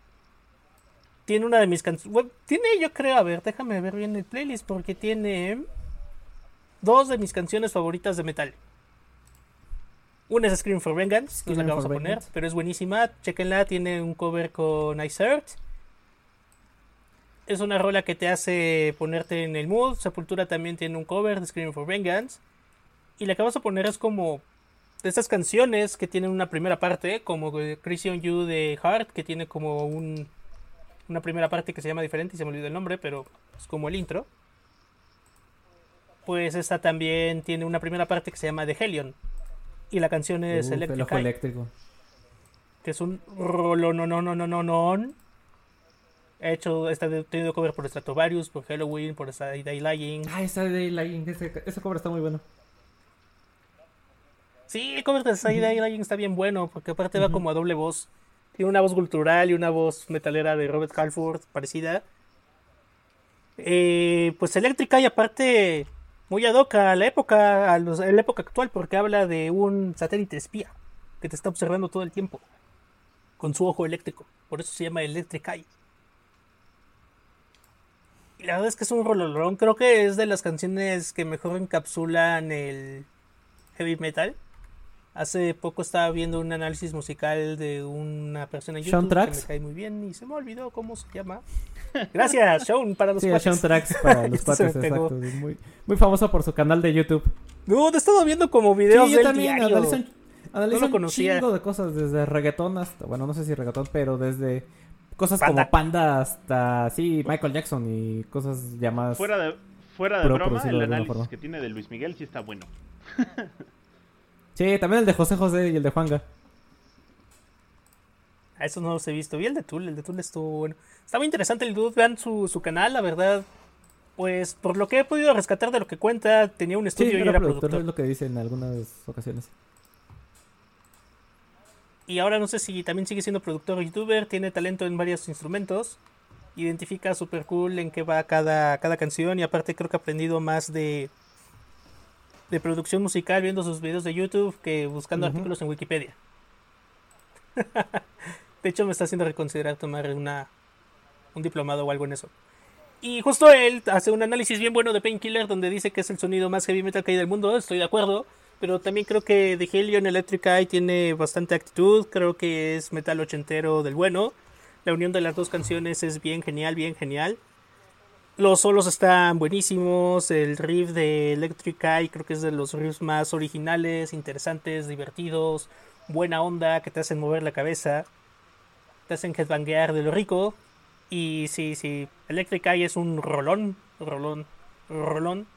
Speaker 7: Tiene una de mis canciones, tiene yo creo, a ver, déjame ver bien el playlist porque tiene dos de mis canciones favoritas de metal. Una es Scream for Vengeance, que es la que vamos a poner,
Speaker 6: Vengeance.
Speaker 7: pero es buenísima. Chequenla, tiene un cover con Ice Earth. Es una rola que te hace ponerte en el mood. Sepultura también tiene un cover de Scream for Vengeance. Y la que vas a poner es como de estas canciones que tienen una primera parte, como on You de Heart, que tiene como un, una primera parte que se llama diferente y se me olvidó el nombre, pero es como el intro. Pues esta también tiene una primera parte que se llama The Helion. Y la canción es
Speaker 6: el
Speaker 7: Electric Eye,
Speaker 6: eléctrico.
Speaker 7: que es un rolo no no no no no no He hecho, está tenido cover por Stratovarius, por Halloween, por Day Lying.
Speaker 6: Ah, esa de Lying. Ese, ese cover está muy bueno.
Speaker 7: Sí, el cover de Day Lying está bien bueno, porque aparte va como a doble voz. Tiene una voz cultural y una voz metalera de Robert Halford parecida. Eh, pues Electrica y aparte muy ad hoc a la época, a, los- a la época actual, porque habla de un satélite espía que te está observando todo el tiempo con su ojo eléctrico. Por eso se llama Electric Eye. Y la verdad es que es un rololón. Creo que es de las canciones que mejor encapsulan el heavy metal. Hace poco estaba viendo un análisis musical de una persona en YouTube que me cae muy bien y se me olvidó cómo se llama. Gracias, Sean, para los
Speaker 6: Sí. Sean Trax para los
Speaker 7: pegó.
Speaker 6: exacto. Muy, muy famoso por su canal de YouTube.
Speaker 7: No, te he estado viendo como videos
Speaker 6: sí, yo
Speaker 7: del
Speaker 6: también
Speaker 7: diario.
Speaker 6: analiza, un- analiza
Speaker 7: No lo
Speaker 6: un
Speaker 7: conocía.
Speaker 6: chingo de cosas, desde reggaetón hasta, bueno, no sé si reggaetón, pero desde cosas
Speaker 7: Panda.
Speaker 6: como Panda hasta, sí, Michael Jackson y cosas llamadas...
Speaker 4: Fuera de, fuera de
Speaker 6: Pro-
Speaker 4: broma, el
Speaker 6: de
Speaker 4: análisis
Speaker 6: forma.
Speaker 4: que tiene de Luis Miguel sí está bueno.
Speaker 6: Sí, también el de José José y el de Juanga.
Speaker 7: A esos no los he visto. Vi el de Tool, el de Tool estuvo bueno. Está muy interesante el dude, vean su, su canal, la verdad. Pues por lo que he podido rescatar de lo que cuenta, tenía un
Speaker 6: Sí,
Speaker 7: estudio y
Speaker 6: era
Speaker 7: era
Speaker 6: productor,
Speaker 7: productor.
Speaker 6: es lo que dice en algunas ocasiones.
Speaker 7: Y ahora no sé si también sigue siendo productor o youtuber, tiene talento en varios instrumentos. Identifica super cool en qué va cada, cada canción y aparte creo que ha aprendido más de, de producción musical viendo sus videos de YouTube que buscando
Speaker 6: Ujú.
Speaker 7: artículos en Wikipedia. de hecho me está haciendo reconsiderar tomar una, un diplomado o algo en eso. Y justo él hace un análisis bien bueno de Painkiller donde dice que es el sonido más heavy metal que hay del mundo, estoy de acuerdo. Pero también creo que The Helion Electric Eye tiene bastante actitud, creo que es metal ochentero del bueno. La unión de las dos canciones es bien genial, bien genial. Los solos están buenísimos, el riff de Electric Eye creo que es de los riffs más originales, interesantes, divertidos, buena onda, que te hacen mover la cabeza, te hacen headbanguear de lo rico. Y sí, sí, Electric Eye es un rolón, rolón, rolón.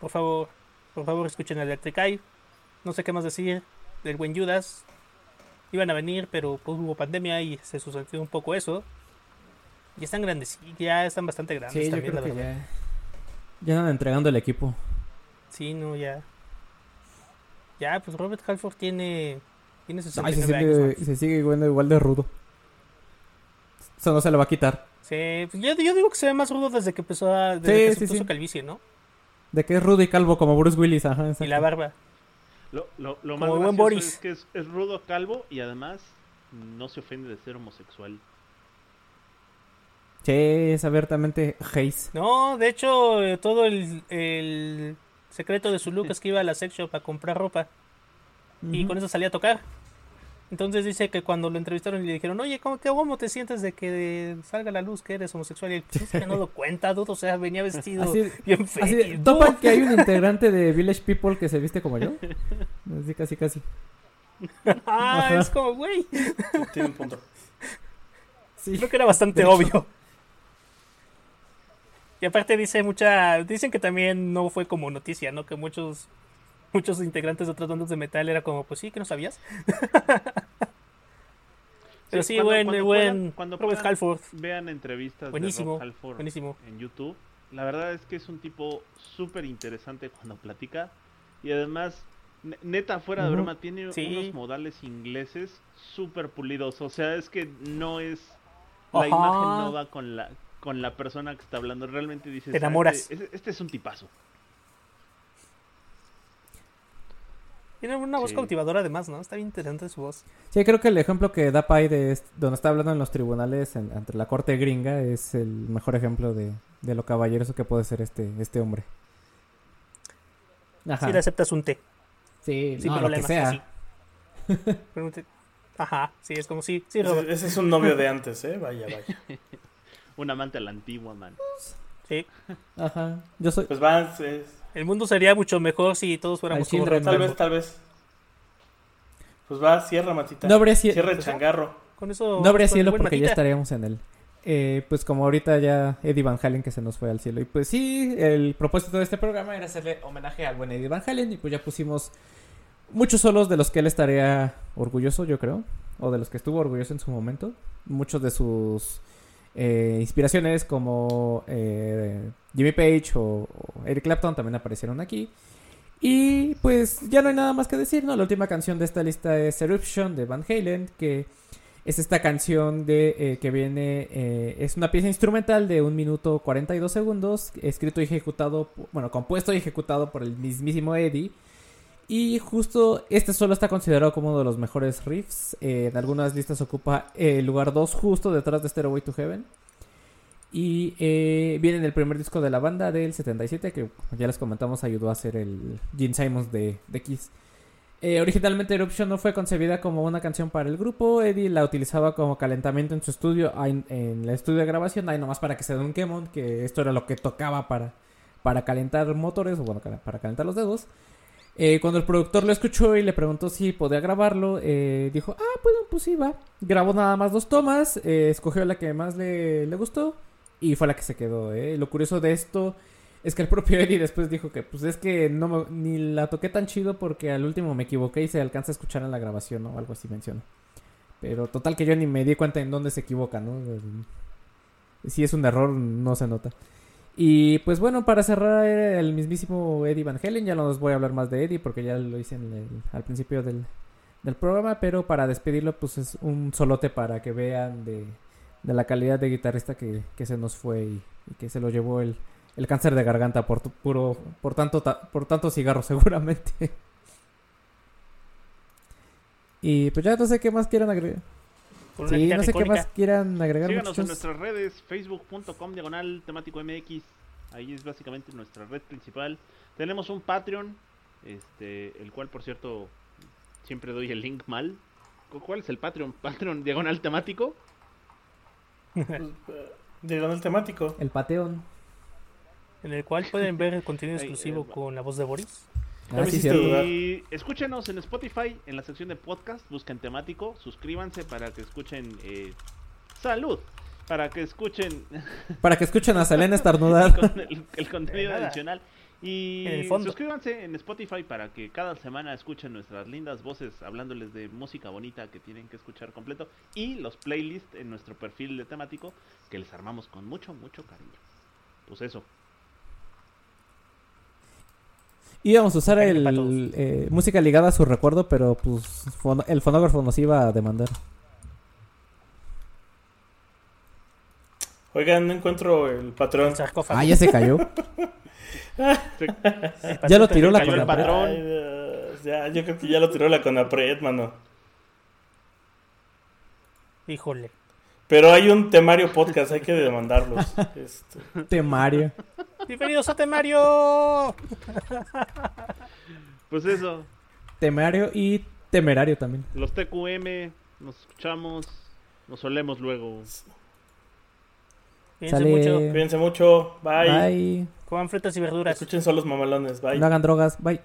Speaker 7: Por favor, por favor escuchen Electric Eye. No sé qué más decir del buen Judas. Iban a venir, pero pues hubo pandemia y se sucedió un poco eso. Y están grandes, ya están bastante grandes
Speaker 6: Sí, yo
Speaker 7: también,
Speaker 6: creo
Speaker 7: la
Speaker 6: que
Speaker 7: verdad.
Speaker 6: ya... Ya andan entregando el equipo.
Speaker 7: Sí, no, ya. Ya, pues Robert Halford tiene. Tiene
Speaker 6: Ay, se
Speaker 7: 69 años.
Speaker 6: sigue,
Speaker 7: man.
Speaker 6: se sigue igual de rudo. Eso no se lo va a quitar.
Speaker 7: Sí, pues yo, yo digo que se ve más rudo desde que empezó a. Desde
Speaker 6: Sí,
Speaker 7: que
Speaker 6: sí,
Speaker 7: se puso calvicie, ¿no?
Speaker 6: De que es rudo y calvo como Bruce Willis, ajá.
Speaker 7: Y la barba.
Speaker 4: Lo, lo, lo
Speaker 7: Como
Speaker 4: más
Speaker 7: buen Boris.
Speaker 4: es que es, es rudo, calvo y además no se ofende de ser homosexual.
Speaker 6: Sí, es abiertamente Haze.
Speaker 7: No, de hecho, eh, todo el, el secreto de su look es que iba a la sex shop a comprar ropa. Y con eso salía a tocar. Entonces dice que cuando lo entrevistaron y le dijeron, oye, ¿cómo, qué, ¿cómo te sientes de que salga a la luz que eres homosexual? Y él, "Pues, que no lo cuenta, dudo, o sea, venía vestido
Speaker 6: Así-
Speaker 7: bien
Speaker 6: Así
Speaker 7: feo.
Speaker 6: ¿Topan que hay un integrante de Village People que se viste como yo? Así casi casi.
Speaker 7: Ah,
Speaker 6: Ajá.
Speaker 7: es como, güey.
Speaker 5: Tiene un punto.
Speaker 6: Sí.
Speaker 7: Creo que era bastante obvio. Y aparte dice mucha, dicen que también no fue como noticia, ¿no? Que muchos muchos integrantes de otras bandas de metal era como, pues sí, que no sabías. Pero sí,
Speaker 4: cuando-
Speaker 7: buen,
Speaker 4: cuando
Speaker 7: buen
Speaker 4: puedan- cuando
Speaker 7: Robert
Speaker 4: puedan,
Speaker 7: Halford.
Speaker 4: Vean entrevistas
Speaker 7: Buenísimo,
Speaker 4: de Rob Halford
Speaker 7: buenísimo.
Speaker 4: en YouTube. La verdad es que es un tipo súper interesante cuando platica. Y además, ne- neta, fuera de broma, tiene
Speaker 7: Sí.
Speaker 4: unos modales ingleses súper pulidos. O sea, es que no es... La
Speaker 7: Ajá.
Speaker 4: imagen no va con la, con la persona que está hablando. Realmente dices...
Speaker 7: Te
Speaker 4: "Ah,
Speaker 7: enamoras".
Speaker 4: Este, este- este es un tipazo.
Speaker 7: Tiene una voz
Speaker 4: Sí.
Speaker 7: cautivadora además, ¿no? Está bien interesante su voz.
Speaker 6: Sí, creo que el ejemplo que da Pai de donde está hablando en los tribunales en- ante la corte gringa es el mejor ejemplo de, de lo caballeroso que puede ser este, este hombre. Ajá.
Speaker 7: Si le aceptas un té,
Speaker 6: Sí,
Speaker 7: sin
Speaker 6: no, lo que
Speaker 7: problemas.
Speaker 6: sea.
Speaker 7: Ajá, sí, es como sí, sí,
Speaker 5: Ese, es un novio de antes, ¿eh? Vaya, vaya.
Speaker 4: Un amante a la antigua, man.
Speaker 7: Sí.
Speaker 6: Ajá. Yo soy.
Speaker 5: Pues va, es-
Speaker 7: El mundo sería mucho mejor si todos fuéramos como
Speaker 5: tal vez, tal vez. Pues va, cierra, Matita.
Speaker 6: No habría, cie-
Speaker 5: Cierra el changarro.
Speaker 7: Con eso
Speaker 6: no habría cielo porque ya estaríamos en él. Eh, pues como ahorita ya Eddie Van Halen que se nos fue al cielo. Y pues sí, el propósito de este programa era hacerle homenaje al buen Eddie Van Halen. Y pues ya pusimos muchos solos de los que él estaría orgulloso, yo creo. O de los que estuvo orgulloso en su momento. Muchos de sus eh, inspiraciones como eh, Jimmy Page o, Eric Clapton también aparecieron aquí. Y pues ya no hay nada más que decir, ¿no? La última canción de esta lista es Eruption de Van Halen, que es esta canción de eh, que viene, eh, es una pieza instrumental de un minuto 42 segundos, escrito y ejecutado, bueno, compuesto y ejecutado por el mismísimo Eddie. Y justo este solo está considerado como uno de los mejores riffs. eh, en algunas listas ocupa el lugar 2 justo detrás de Stairway to Heaven. Y eh, viene en el primer disco de la banda del 77, que ya les comentamos ayudó a hacer el Gene Simons de, de Kiss. Eh, originalmente Eruption no fue concebida como una canción para el grupo, Eddie la utilizaba como calentamiento en su estudio, en el estudio de grabación, ahí nomás para que se dé un quemón, que esto era lo que tocaba para, para calentar motores, o bueno, para calentar los dedos. Eh, cuando el productor lo escuchó y le preguntó si podía grabarlo, eh, dijo, ah, pues, pues sí, va. Grabó nada más dos tomas, escogió la que más le, le, gustó y fue la que se quedó. ¿eh? Lo curioso de esto es que el propio Eddie después dijo que, pues es que no ni la toqué tan chido porque al último me equivoqué y se alcanza a escuchar en la grabación o algo así menciona. Pero total que yo ni me di cuenta en dónde se equivoca, ¿no? Si es un error, no se nota. Y pues bueno, para cerrar el mismísimo Eddie Van Halen, ya no os voy a hablar más de Eddie porque ya lo hice al principio del, programa, pero para despedirlo pues es un solote para que vean de, la calidad de guitarrista que, se nos fue y, que se lo llevó el, cáncer de garganta por puro por tanto por tanto cigarro seguramente. y pues ya no sé qué más quieran agregar. Sí, no sé qué más quieran agregar.
Speaker 4: Síganos en nuestras redes, facebook.com diagonal temático MX. Ahí es básicamente nuestra red principal. Tenemos un Patreon, este, el cual por cierto siempre doy el link mal. ¿Cuál es el Patreon? ¿Patreon diagonal temático?
Speaker 5: Diagonal temático.
Speaker 6: El Pateón.
Speaker 7: En el cual pueden ver el contenido exclusivo eh, con la voz de Boris.
Speaker 4: Ah, y escúchenos en Spotify, en la sección de podcast, busquen temático, suscríbanse para que escuchen eh, salud, para que escuchen
Speaker 6: para que escuchen a Selena estornudar
Speaker 4: el, contenido adicional y suscríbanse en Spotify para que cada semana escuchen nuestras lindas voces hablándoles de música bonita que tienen que escuchar completo y los playlists en nuestro perfil de temático que les armamos con mucho mucho cariño. Pues eso.
Speaker 6: Íbamos a usar el, eh, música ligada a su recuerdo, pero pues el fonógrafo nos iba a demandar.
Speaker 5: Oigan, no encuentro el patrón.
Speaker 6: Ah, ya se cayó. ya lo tiró la
Speaker 5: Conapred. ya, yo creo que ya lo tiró la Conapred, mano.
Speaker 7: Híjole.
Speaker 5: Pero hay un temario podcast, hay que demandarlos.
Speaker 6: Este. Temario.
Speaker 7: Bienvenidos a Temario.
Speaker 4: Pues eso.
Speaker 6: Temario y temerario también.
Speaker 4: Los TQM, nos escuchamos, nos solemos luego.
Speaker 5: Cuídense mucho. Cuídense mucho. Bye.
Speaker 6: Bye.
Speaker 7: Coman frutas y verduras.
Speaker 5: Escuchen solos mamalones. Bye.
Speaker 6: No hagan drogas. Bye.